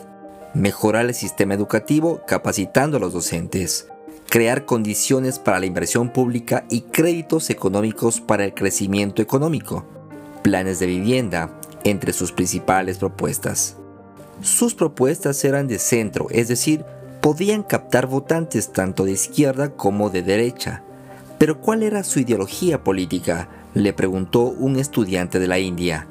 mejorar el sistema educativo capacitando a los docentes, crear condiciones para la inversión pública y créditos económicos para el crecimiento económico, planes de vivienda, entre sus principales propuestas. Sus propuestas eran de centro, es decir, podían captar votantes tanto de izquierda como de derecha. Pero ¿cuál era su ideología política? le preguntó un estudiante de la India.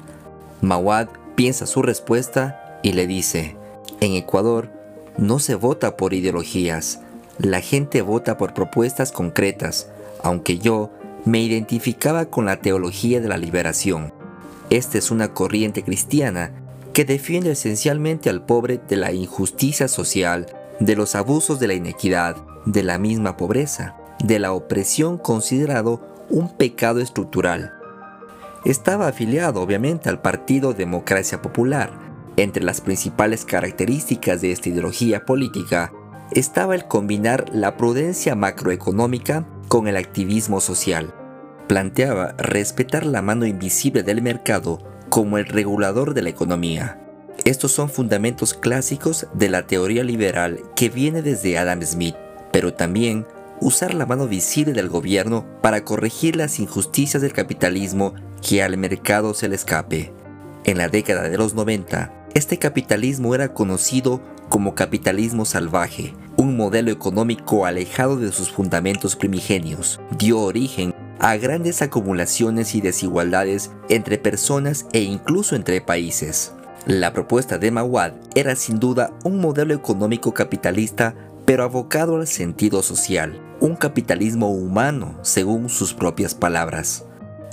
Mawad piensa su respuesta y le dice, en Ecuador no se vota por ideologías, la gente vota por propuestas concretas, aunque yo me identificaba con la teología de la liberación. Esta es una corriente cristiana que defiende esencialmente al pobre de la injusticia social, de los abusos de la inequidad, de la misma pobreza, de la opresión considerado un pecado estructural. Estaba afiliado obviamente al Partido Democracia Popular. Entre las principales características de esta ideología política estaba el combinar la prudencia macroeconómica con el activismo social. Planteaba respetar la mano invisible del mercado como el regulador de la economía. Estos son fundamentos clásicos de la teoría liberal que viene desde Adam Smith, pero también usar la mano visible del gobierno para corregir las injusticias del capitalismo que al mercado se le escape. En la década de los 90, este capitalismo era conocido como capitalismo salvaje, un modelo económico alejado de sus fundamentos primigenios. Dio origen a grandes acumulaciones y desigualdades entre personas e incluso entre países. La propuesta de Mawad era sin duda un modelo económico capitalista pero abocado al sentido social, un capitalismo humano según sus propias palabras.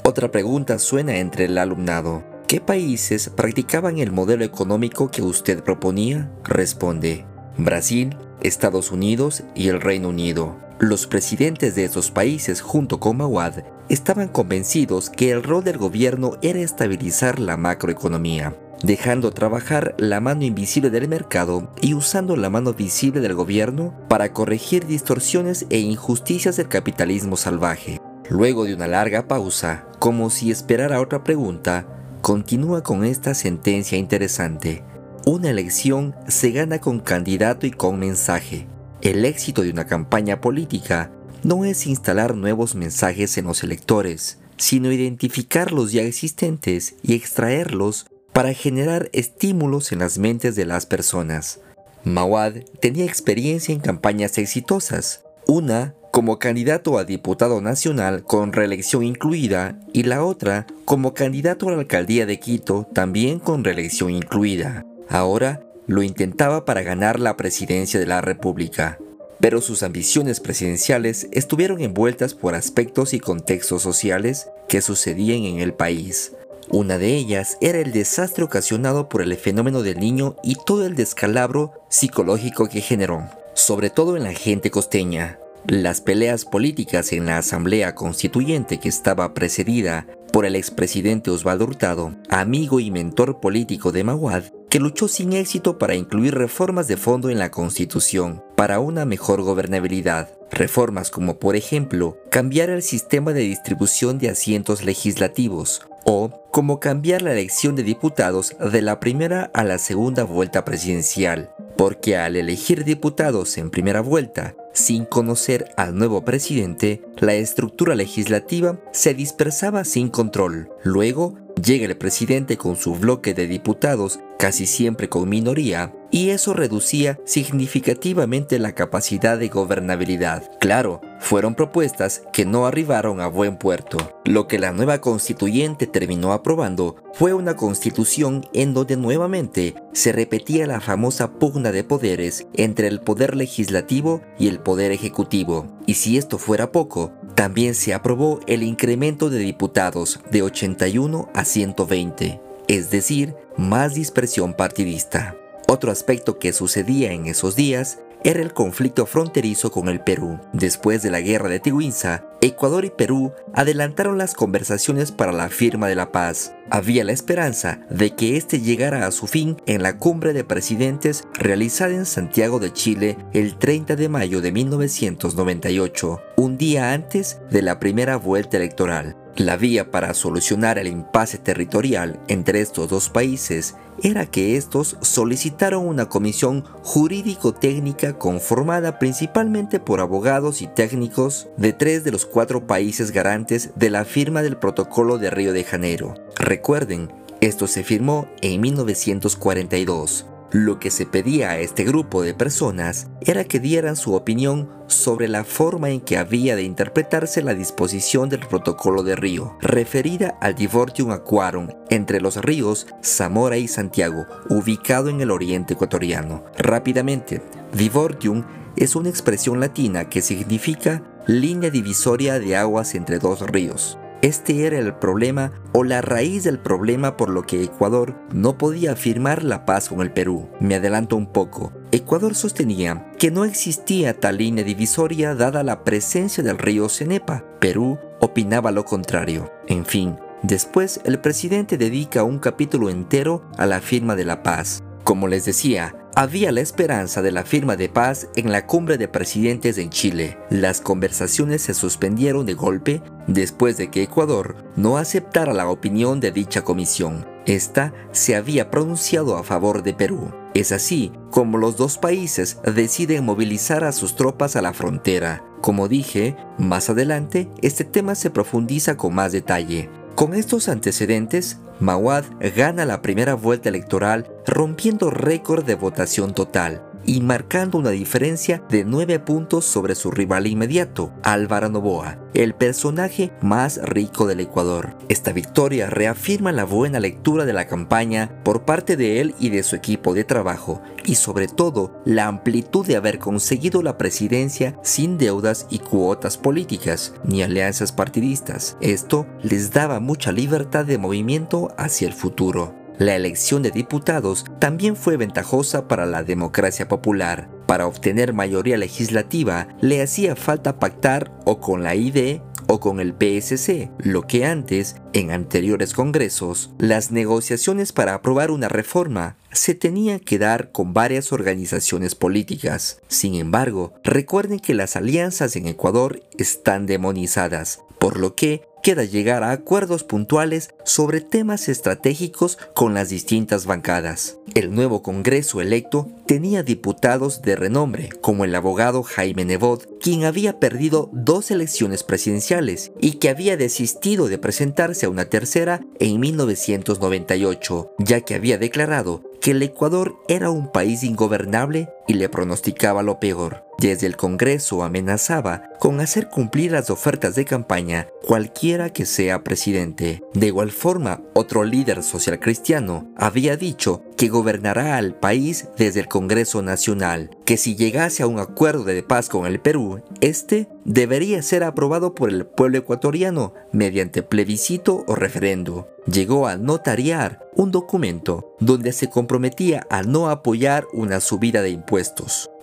Otra pregunta suena entre el alumnado. ¿Qué países practicaban el modelo económico que usted proponía? Responde, Brasil, Estados Unidos y el Reino Unido. Los presidentes de esos países junto con Mawad estaban convencidos que el rol del gobierno era estabilizar la macroeconomía, dejando trabajar la mano invisible del mercado y usando la mano visible del gobierno para corregir distorsiones e injusticias del capitalismo salvaje. Luego de una larga pausa, como si esperara otra pregunta, continúa con esta sentencia interesante. Una elección se gana con candidato y con mensaje. El éxito de una campaña política no es instalar nuevos mensajes en los electores, sino identificar los ya existentes y extraerlos para generar estímulos en las mentes de las personas. Mawad tenía experiencia en campañas exitosas, una como candidato a diputado nacional con reelección incluida y la otra como candidato a la alcaldía de Quito también con reelección incluida. Ahora lo intentaba para ganar la presidencia de la República, pero sus ambiciones presidenciales estuvieron envueltas por aspectos y contextos sociales que sucedían en el país. Una de ellas era el desastre ocasionado por el fenómeno del niño y todo el descalabro psicológico que generó, sobre todo en la gente costeña. Las peleas políticas en la Asamblea Constituyente que estaba precedida por el expresidente Osvaldo Hurtado, amigo y mentor político de Maguad, que luchó sin éxito para incluir reformas de fondo en la Constitución para una mejor gobernabilidad. Reformas como, por ejemplo, cambiar el sistema de distribución de asientos legislativos o como cambiar la elección de diputados de la primera a la segunda vuelta presidencial, porque al elegir diputados en primera vuelta, sin conocer al nuevo presidente, la estructura legislativa se dispersaba sin control. Luego, llega el presidente con su bloque de diputados, casi siempre con minoría, y eso reducía significativamente la capacidad de gobernabilidad. Claro, fueron propuestas que no arribaron a buen puerto. Lo que la nueva constituyente terminó aprobando fue una constitución en donde nuevamente se repetía la famosa pugna de poderes entre el poder legislativo y el poder ejecutivo. Y si esto fuera poco, también se aprobó el incremento de diputados de 81 a 120, es decir, más dispersión partidista. Otro aspecto que sucedía en esos días era el conflicto fronterizo con el Perú. Después de la guerra de Tiguinza, Ecuador y Perú adelantaron las conversaciones para la firma de la paz. Había la esperanza de que éste llegara a su fin en la cumbre de presidentes realizada en Santiago de Chile el 30 de mayo de 1998, un día antes de la primera vuelta electoral. La vía para solucionar el impasse territorial entre estos dos países era que estos solicitaron una comisión jurídico-técnica conformada principalmente por abogados y técnicos de tres de los cuatro países garantes de la firma del Protocolo de Río de Janeiro. Recuerden, esto se firmó en 1942. Lo que se pedía a este grupo de personas era que dieran su opinión sobre la forma en que había de interpretarse la disposición del protocolo de Río, referida al Divortium Aquarum entre los ríos Zamora y Santiago, ubicado en el oriente ecuatoriano. Rápidamente, Divortium es una expresión latina que significa línea divisoria de aguas entre dos ríos. Este era el problema o la raíz del problema por lo que Ecuador no podía firmar la paz con el Perú. Me adelanto un poco. Ecuador sostenía que no existía tal línea divisoria dada la presencia del río Cenepa. Perú opinaba lo contrario. En fin, después el presidente dedica un capítulo entero a la firma de la paz. Como les decía, había la esperanza de la firma de paz en la cumbre de presidentes en Chile. Las conversaciones se suspendieron de golpe después de que Ecuador no aceptara la opinión de dicha comisión. Esta se había pronunciado a favor de Perú. Es así como los dos países deciden movilizar a sus tropas a la frontera. Como dije, más adelante este tema se profundiza con más detalle. Con estos antecedentes, Mawad gana la primera vuelta electoral rompiendo récord de votación total y marcando una diferencia de 9 puntos sobre su rival inmediato, Álvaro Novoa, el personaje más rico del Ecuador. Esta victoria reafirma la buena lectura de la campaña por parte de él y de su equipo de trabajo, y sobre todo la amplitud de haber conseguido la presidencia sin deudas y cuotas políticas, ni alianzas partidistas. Esto les daba mucha libertad de movimiento hacia el futuro. La elección de diputados también fue ventajosa para la democracia popular. Para obtener mayoría legislativa le hacía falta pactar o con la ID o con el PSC, lo que antes, en anteriores congresos, las negociaciones para aprobar una reforma se tenían que dar con varias organizaciones políticas. Sin embargo, recuerden que las alianzas en Ecuador están demonizadas, por lo que queda llegar a acuerdos puntuales sobre temas estratégicos con las distintas bancadas. El nuevo Congreso electo tenía diputados de renombre, como el abogado Jaime Nebot, quien había perdido dos elecciones presidenciales y que había desistido de presentarse a una tercera en 1998, ya que había declarado que el Ecuador era un país ingobernable y le pronosticaba lo peor. Desde el Congreso amenazaba con hacer cumplir las ofertas de campaña cualquiera que sea presidente. De igual forma, otro líder social cristiano había dicho que gobernará al país desde el Congreso Nacional, que si llegase a un acuerdo de paz con el Perú, este debería ser aprobado por el pueblo ecuatoriano mediante plebiscito o referendo. Llegó a notariar un documento donde se comprometía a no apoyar una subida de impuestos.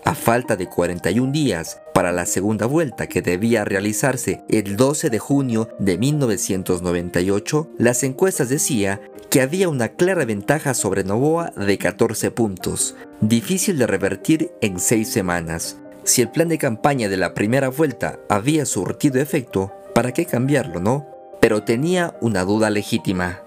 A falta de 41 días para la segunda vuelta que debía realizarse el 12 de junio de 1998, las encuestas decía que había una clara ventaja sobre Novoa de 14 puntos, difícil de revertir en 6 semanas. Si el plan de campaña de la primera vuelta había surtido efecto, ¿para qué cambiarlo, no? Pero tenía una duda legítima.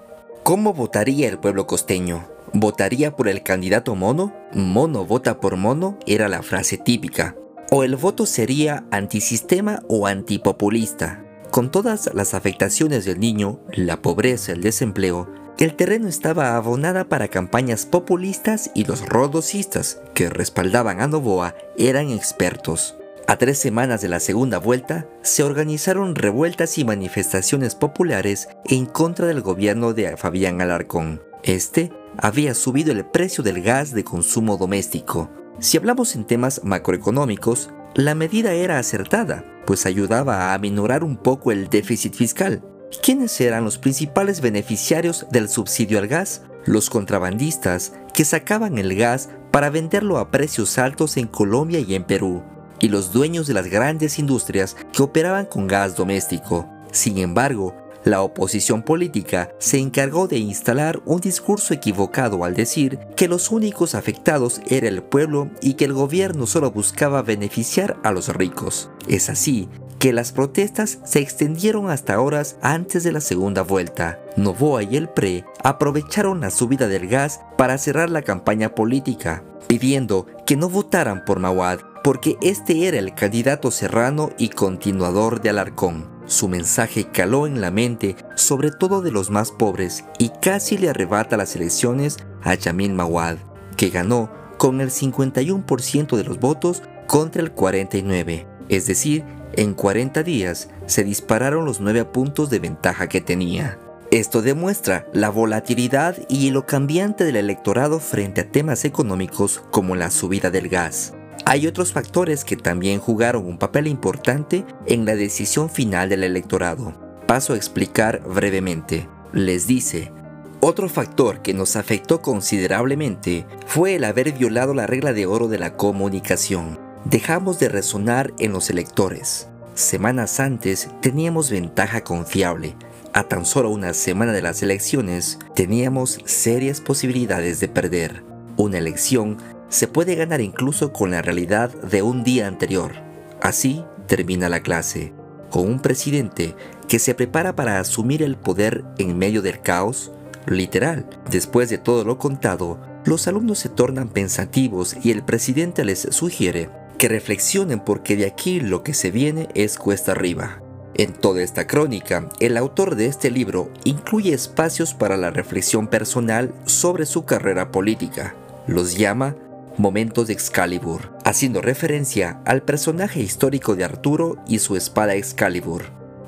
¿Cómo votaría el pueblo costeño? ¿Votaría por el candidato mono? Mono vota por mono era la frase típica. O el voto sería antisistema o antipopulista. Con todas las afectaciones del niño, la pobreza, el desempleo, el terreno estaba abonada para campañas populistas y los rodosistas que respaldaban a Novoa eran expertos. A tres semanas de la segunda vuelta, se organizaron revueltas y manifestaciones populares en contra del gobierno de Fabián Alarcón. Este había subido el precio del gas de consumo doméstico. Si hablamos en temas macroeconómicos, la medida era acertada, pues ayudaba a aminorar un poco el déficit fiscal. ¿Quiénes eran los principales beneficiarios del subsidio al gas? Los contrabandistas que sacaban el gas para venderlo a precios altos en Colombia y en Perú, y los dueños de las grandes industrias que operaban con gas doméstico. Sin embargo, la oposición política se encargó de instalar un discurso equivocado al decir que los únicos afectados era el pueblo y que el gobierno solo buscaba beneficiar a los ricos. Es así que las protestas se extendieron hasta horas antes de la segunda vuelta. Novoa y el PRE aprovecharon la subida del gas para cerrar la campaña política, pidiendo que no votaran por Mawad porque este era el candidato serrano y continuador de Alarcón. Su mensaje caló en la mente, sobre todo de los más pobres, y casi le arrebata las elecciones a Yamil Mawad. que ganó con el 51% de los votos contra el 49%. Es decir, en 40 días se dispararon los 9 puntos de ventaja que tenía. Esto demuestra la volatilidad y lo cambiante del electorado frente a temas económicos como la subida del gas. Hay otros factores que también jugaron un papel importante en la decisión final del electorado. Paso a explicar brevemente. Les dice, otro factor que nos afectó considerablemente fue el haber violado la regla de oro de la comunicación. Dejamos de resonar en los electores. Semanas antes teníamos ventaja confiable, a tan solo una semana de las elecciones, teníamos serias posibilidades de perder. Una elección se puede ganar incluso con la realidad de un día anterior. Así termina la clase, con un presidente que se prepara para asumir el poder en medio del caos. Literal, después de todo lo contado, los alumnos se tornan pensativos y el presidente les sugiere que reflexionen porque de aquí lo que se viene es cuesta arriba. En toda esta crónica, el autor de este libro incluye espacios para la reflexión personal sobre su carrera política. Los llama Momentos de Excalibur, haciendo referencia al personaje histórico de Arturo y su espada Excalibur.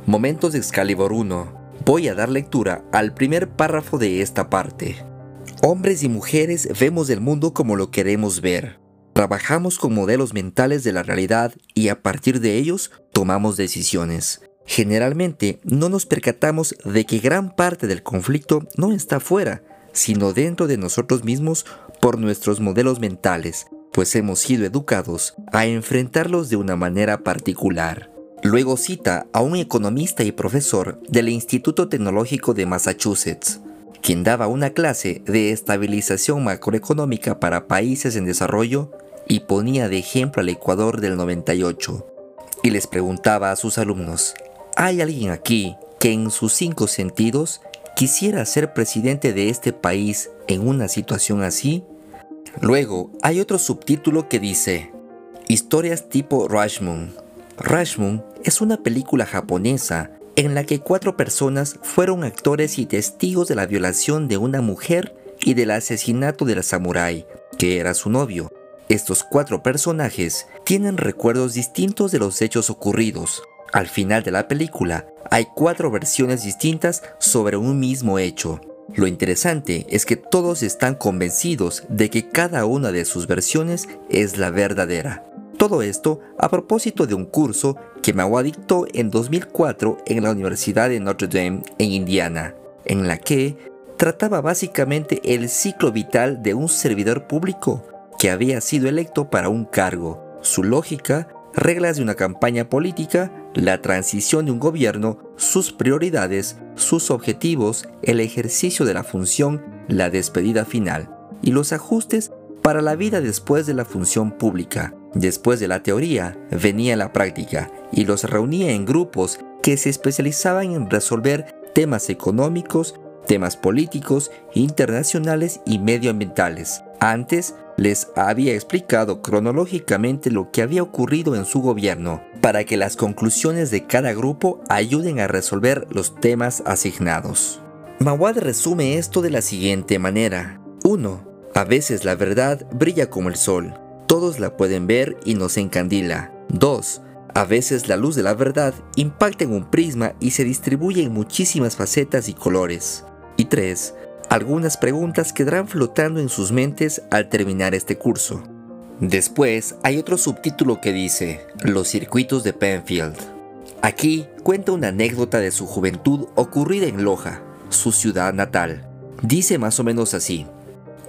Momentos de Excalibur 1. Voy a dar lectura al primer párrafo de esta parte. Hombres y mujeres vemos el mundo como lo queremos ver. Trabajamos con modelos mentales de la realidad y a partir de ellos tomamos decisiones. Generalmente no nos percatamos de que gran parte del conflicto no está fuera, sino dentro de nosotros mismos por nuestros modelos mentales, pues hemos sido educados a enfrentarlos de una manera particular. Luego cita a un economista y profesor del Instituto Tecnológico de Massachusetts, quien daba una clase de estabilización macroeconómica para países en desarrollo y ponía de ejemplo al Ecuador del 98, y les preguntaba a sus alumnos, ¿Hay alguien aquí que en sus cinco sentidos quisiera ser presidente de este país en una situación así? Luego hay otro subtítulo que dice, Historias tipo Rashomon. Rashomon es una película japonesa en la que cuatro personas fueron actores y testigos de la violación de una mujer y del asesinato del samurái, que era su novio. Estos cuatro personajes tienen recuerdos distintos de los hechos ocurridos, al final de la película hay cuatro versiones distintas sobre un mismo hecho. Lo interesante es que todos están convencidos de que cada una de sus versiones es la verdadera. Todo esto a propósito de un curso que Mawa dictó en 2004 en la Universidad de Notre Dame en Indiana, en la que trataba básicamente el ciclo vital de un servidor público que había sido electo para un cargo, su lógica, reglas de una campaña política, la transición de un gobierno, sus prioridades, sus objetivos, el ejercicio de la función, la despedida final y los ajustes para la vida después de la función pública. Después de la teoría venía la práctica y los reunía en grupos que se especializaban en resolver temas económicos, temas políticos, internacionales y medioambientales. Antes les había explicado cronológicamente lo que había ocurrido en su gobierno, para que las conclusiones de cada grupo ayuden a resolver los temas asignados. Mawad resume esto de la siguiente manera. 1. A veces la verdad brilla como el sol. Todos la pueden ver y nos encandila. 2. A veces la luz de la verdad impacta en un prisma y se distribuye en muchísimas facetas y colores. Y 3. Algunas preguntas quedarán flotando en sus mentes al terminar este curso. Después hay otro subtítulo que dice Los circuitos de Penfield. Aquí cuenta una anécdota de su juventud ocurrida en Loja, su ciudad natal. Dice más o menos así.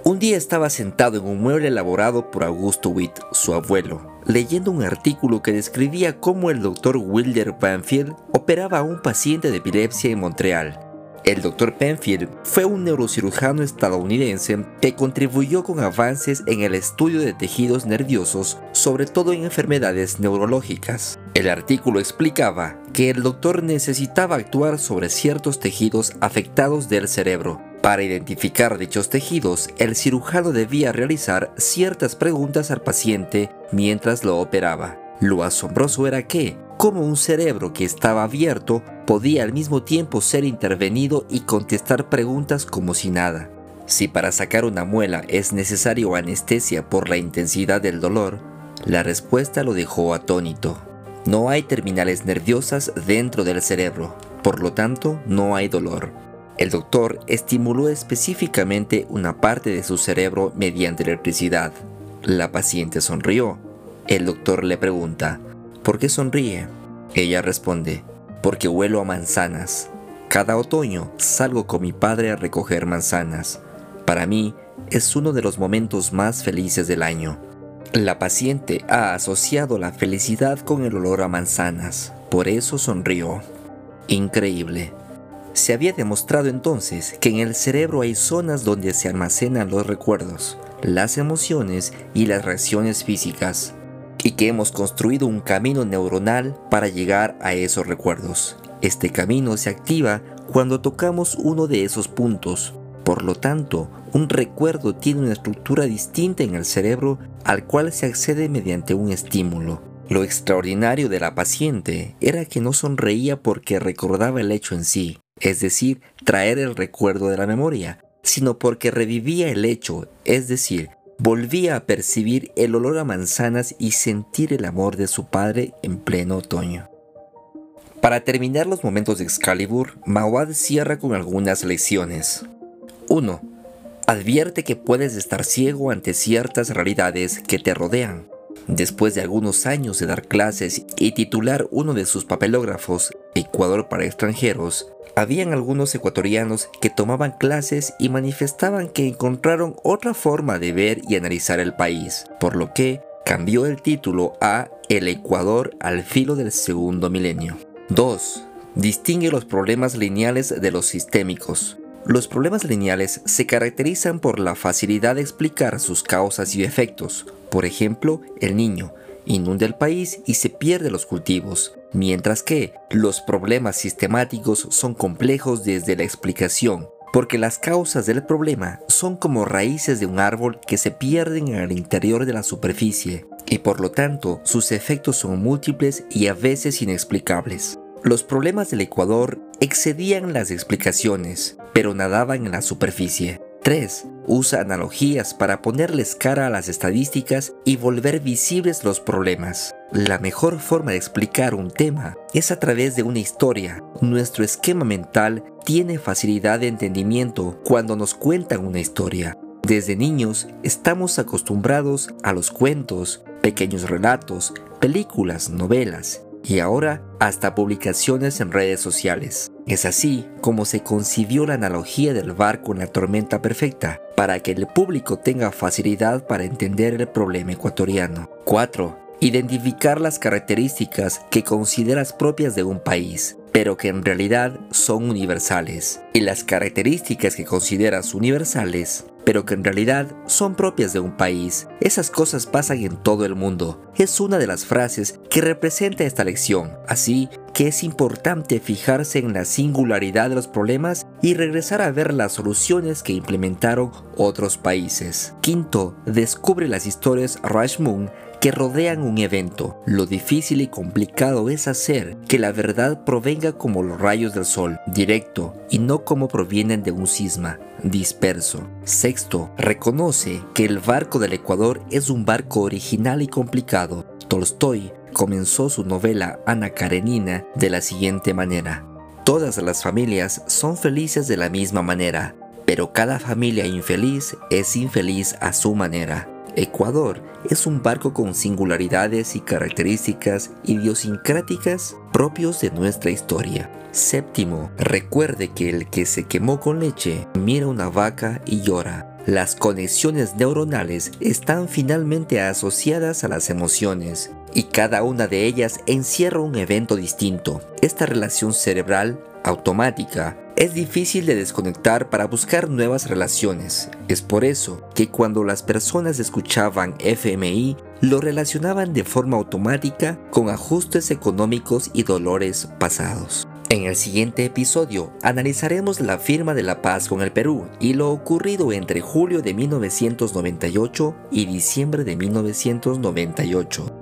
Un día estaba sentado en un mueble elaborado por Augusto Witt, su abuelo, leyendo un artículo que describía cómo el doctor Wilder Penfield operaba a un paciente de epilepsia en Montreal el Dr. Penfield fue un neurocirujano estadounidense que contribuyó con avances en el estudio de tejidos nerviosos, sobre todo en enfermedades neurológicas. El artículo explicaba que el doctor necesitaba actuar sobre ciertos tejidos afectados del cerebro. Para identificar dichos tejidos, el cirujano debía realizar ciertas preguntas al paciente mientras lo operaba. Lo asombroso era que, como un cerebro que estaba abierto podía al mismo tiempo ser intervenido y contestar preguntas como si nada. Si para sacar una muela es necesario anestesia por la intensidad del dolor, la respuesta lo dejó atónito. No hay terminales nerviosas dentro del cerebro, por lo tanto no hay dolor. El doctor estimuló específicamente una parte de su cerebro mediante electricidad. La paciente sonrió. El doctor le pregunta, ¿por qué sonríe? Ella responde, porque huelo a manzanas. Cada otoño salgo con mi padre a recoger manzanas. Para mí es uno de los momentos más felices del año. La paciente ha asociado la felicidad con el olor a manzanas, por eso sonrió. Increíble. Se había demostrado entonces que en el cerebro hay zonas donde se almacenan los recuerdos, las emociones y las reacciones físicas, y que hemos construido un camino neuronal para llegar a esos recuerdos. Este camino se activa cuando tocamos uno de esos puntos. Por lo tanto, un recuerdo tiene una estructura distinta en el cerebro al cual se accede mediante un estímulo. Lo extraordinario de la paciente era que no sonreía porque recordaba el hecho en sí, es decir, traer el recuerdo de la memoria, sino porque revivía el hecho, es decir, volvía a percibir el olor a manzanas y sentir el amor de su padre en pleno otoño. Para terminar los momentos de Excalibur, Mawad cierra con algunas lecciones. 1. Advierte que puedes estar ciego ante ciertas realidades que te rodean. Después de algunos años de dar clases y titular uno de sus papelógrafos, Ecuador para extranjeros, habían algunos ecuatorianos que tomaban clases y manifestaban que encontraron otra forma de ver y analizar el país, por lo que cambió el título a El Ecuador al filo del segundo milenio. 2. Distingue los problemas lineales de los sistémicos. Los problemas lineales se caracterizan por la facilidad de explicar sus causas y efectos. Por ejemplo, el niño inunda el país y se pierde los cultivos, mientras que los problemas sistemáticos son complejos desde la explicación, porque las causas del problema son como raíces de un árbol que se pierden en el interior de la superficie, y por lo tanto sus efectos son múltiples y a veces inexplicables. Los problemas del Ecuador excedían las explicaciones, pero nadaban en la superficie. 3. Usa analogías para ponerles cara a las estadísticas y volver visibles los problemas. La mejor forma de explicar un tema es a través de una historia. Nuestro esquema mental tiene facilidad de entendimiento cuando nos cuentan una historia. Desde niños estamos acostumbrados a los cuentos, pequeños relatos, películas, novelas y ahora hasta publicaciones en redes sociales. Es así como se concibió la analogía del barco en la tormenta perfecta, para que el público tenga facilidad para entender el problema ecuatoriano. 4. Identificar las características que consideras propias de un país, pero que en realidad son universales. Y las características que consideras universales pero que en realidad son propias de un país. Esas cosas pasan en todo el mundo. Es una de las frases que representa esta lección, así que es importante fijarse en la singularidad de los problemas y regresar a ver las soluciones que implementaron otros países. Quinto, descubre las historias Rashmun que rodean un evento. Lo difícil y complicado es hacer que la verdad provenga como los rayos del sol, directo, y no como provienen de un cisma, disperso. Sexto, reconoce que el barco del Ecuador es un barco original y complicado. Tolstoy comenzó su novela Ana Karenina de la siguiente manera. Todas las familias son felices de la misma manera, pero cada familia infeliz es infeliz a su manera. Ecuador es un barco con singularidades y características idiosincráticas propios de nuestra historia. Séptimo, recuerde que el que se quemó con leche mira una vaca y llora. Las conexiones neuronales están finalmente asociadas a las emociones y cada una de ellas encierra un evento distinto. Esta relación cerebral automática es difícil de desconectar para buscar nuevas relaciones. Es por eso que cuando las personas escuchaban FMI, lo relacionaban de forma automática con ajustes económicos y dolores pasados. En el siguiente episodio analizaremos la firma de la paz con el Perú y lo ocurrido entre julio de 1998 y diciembre de 1998.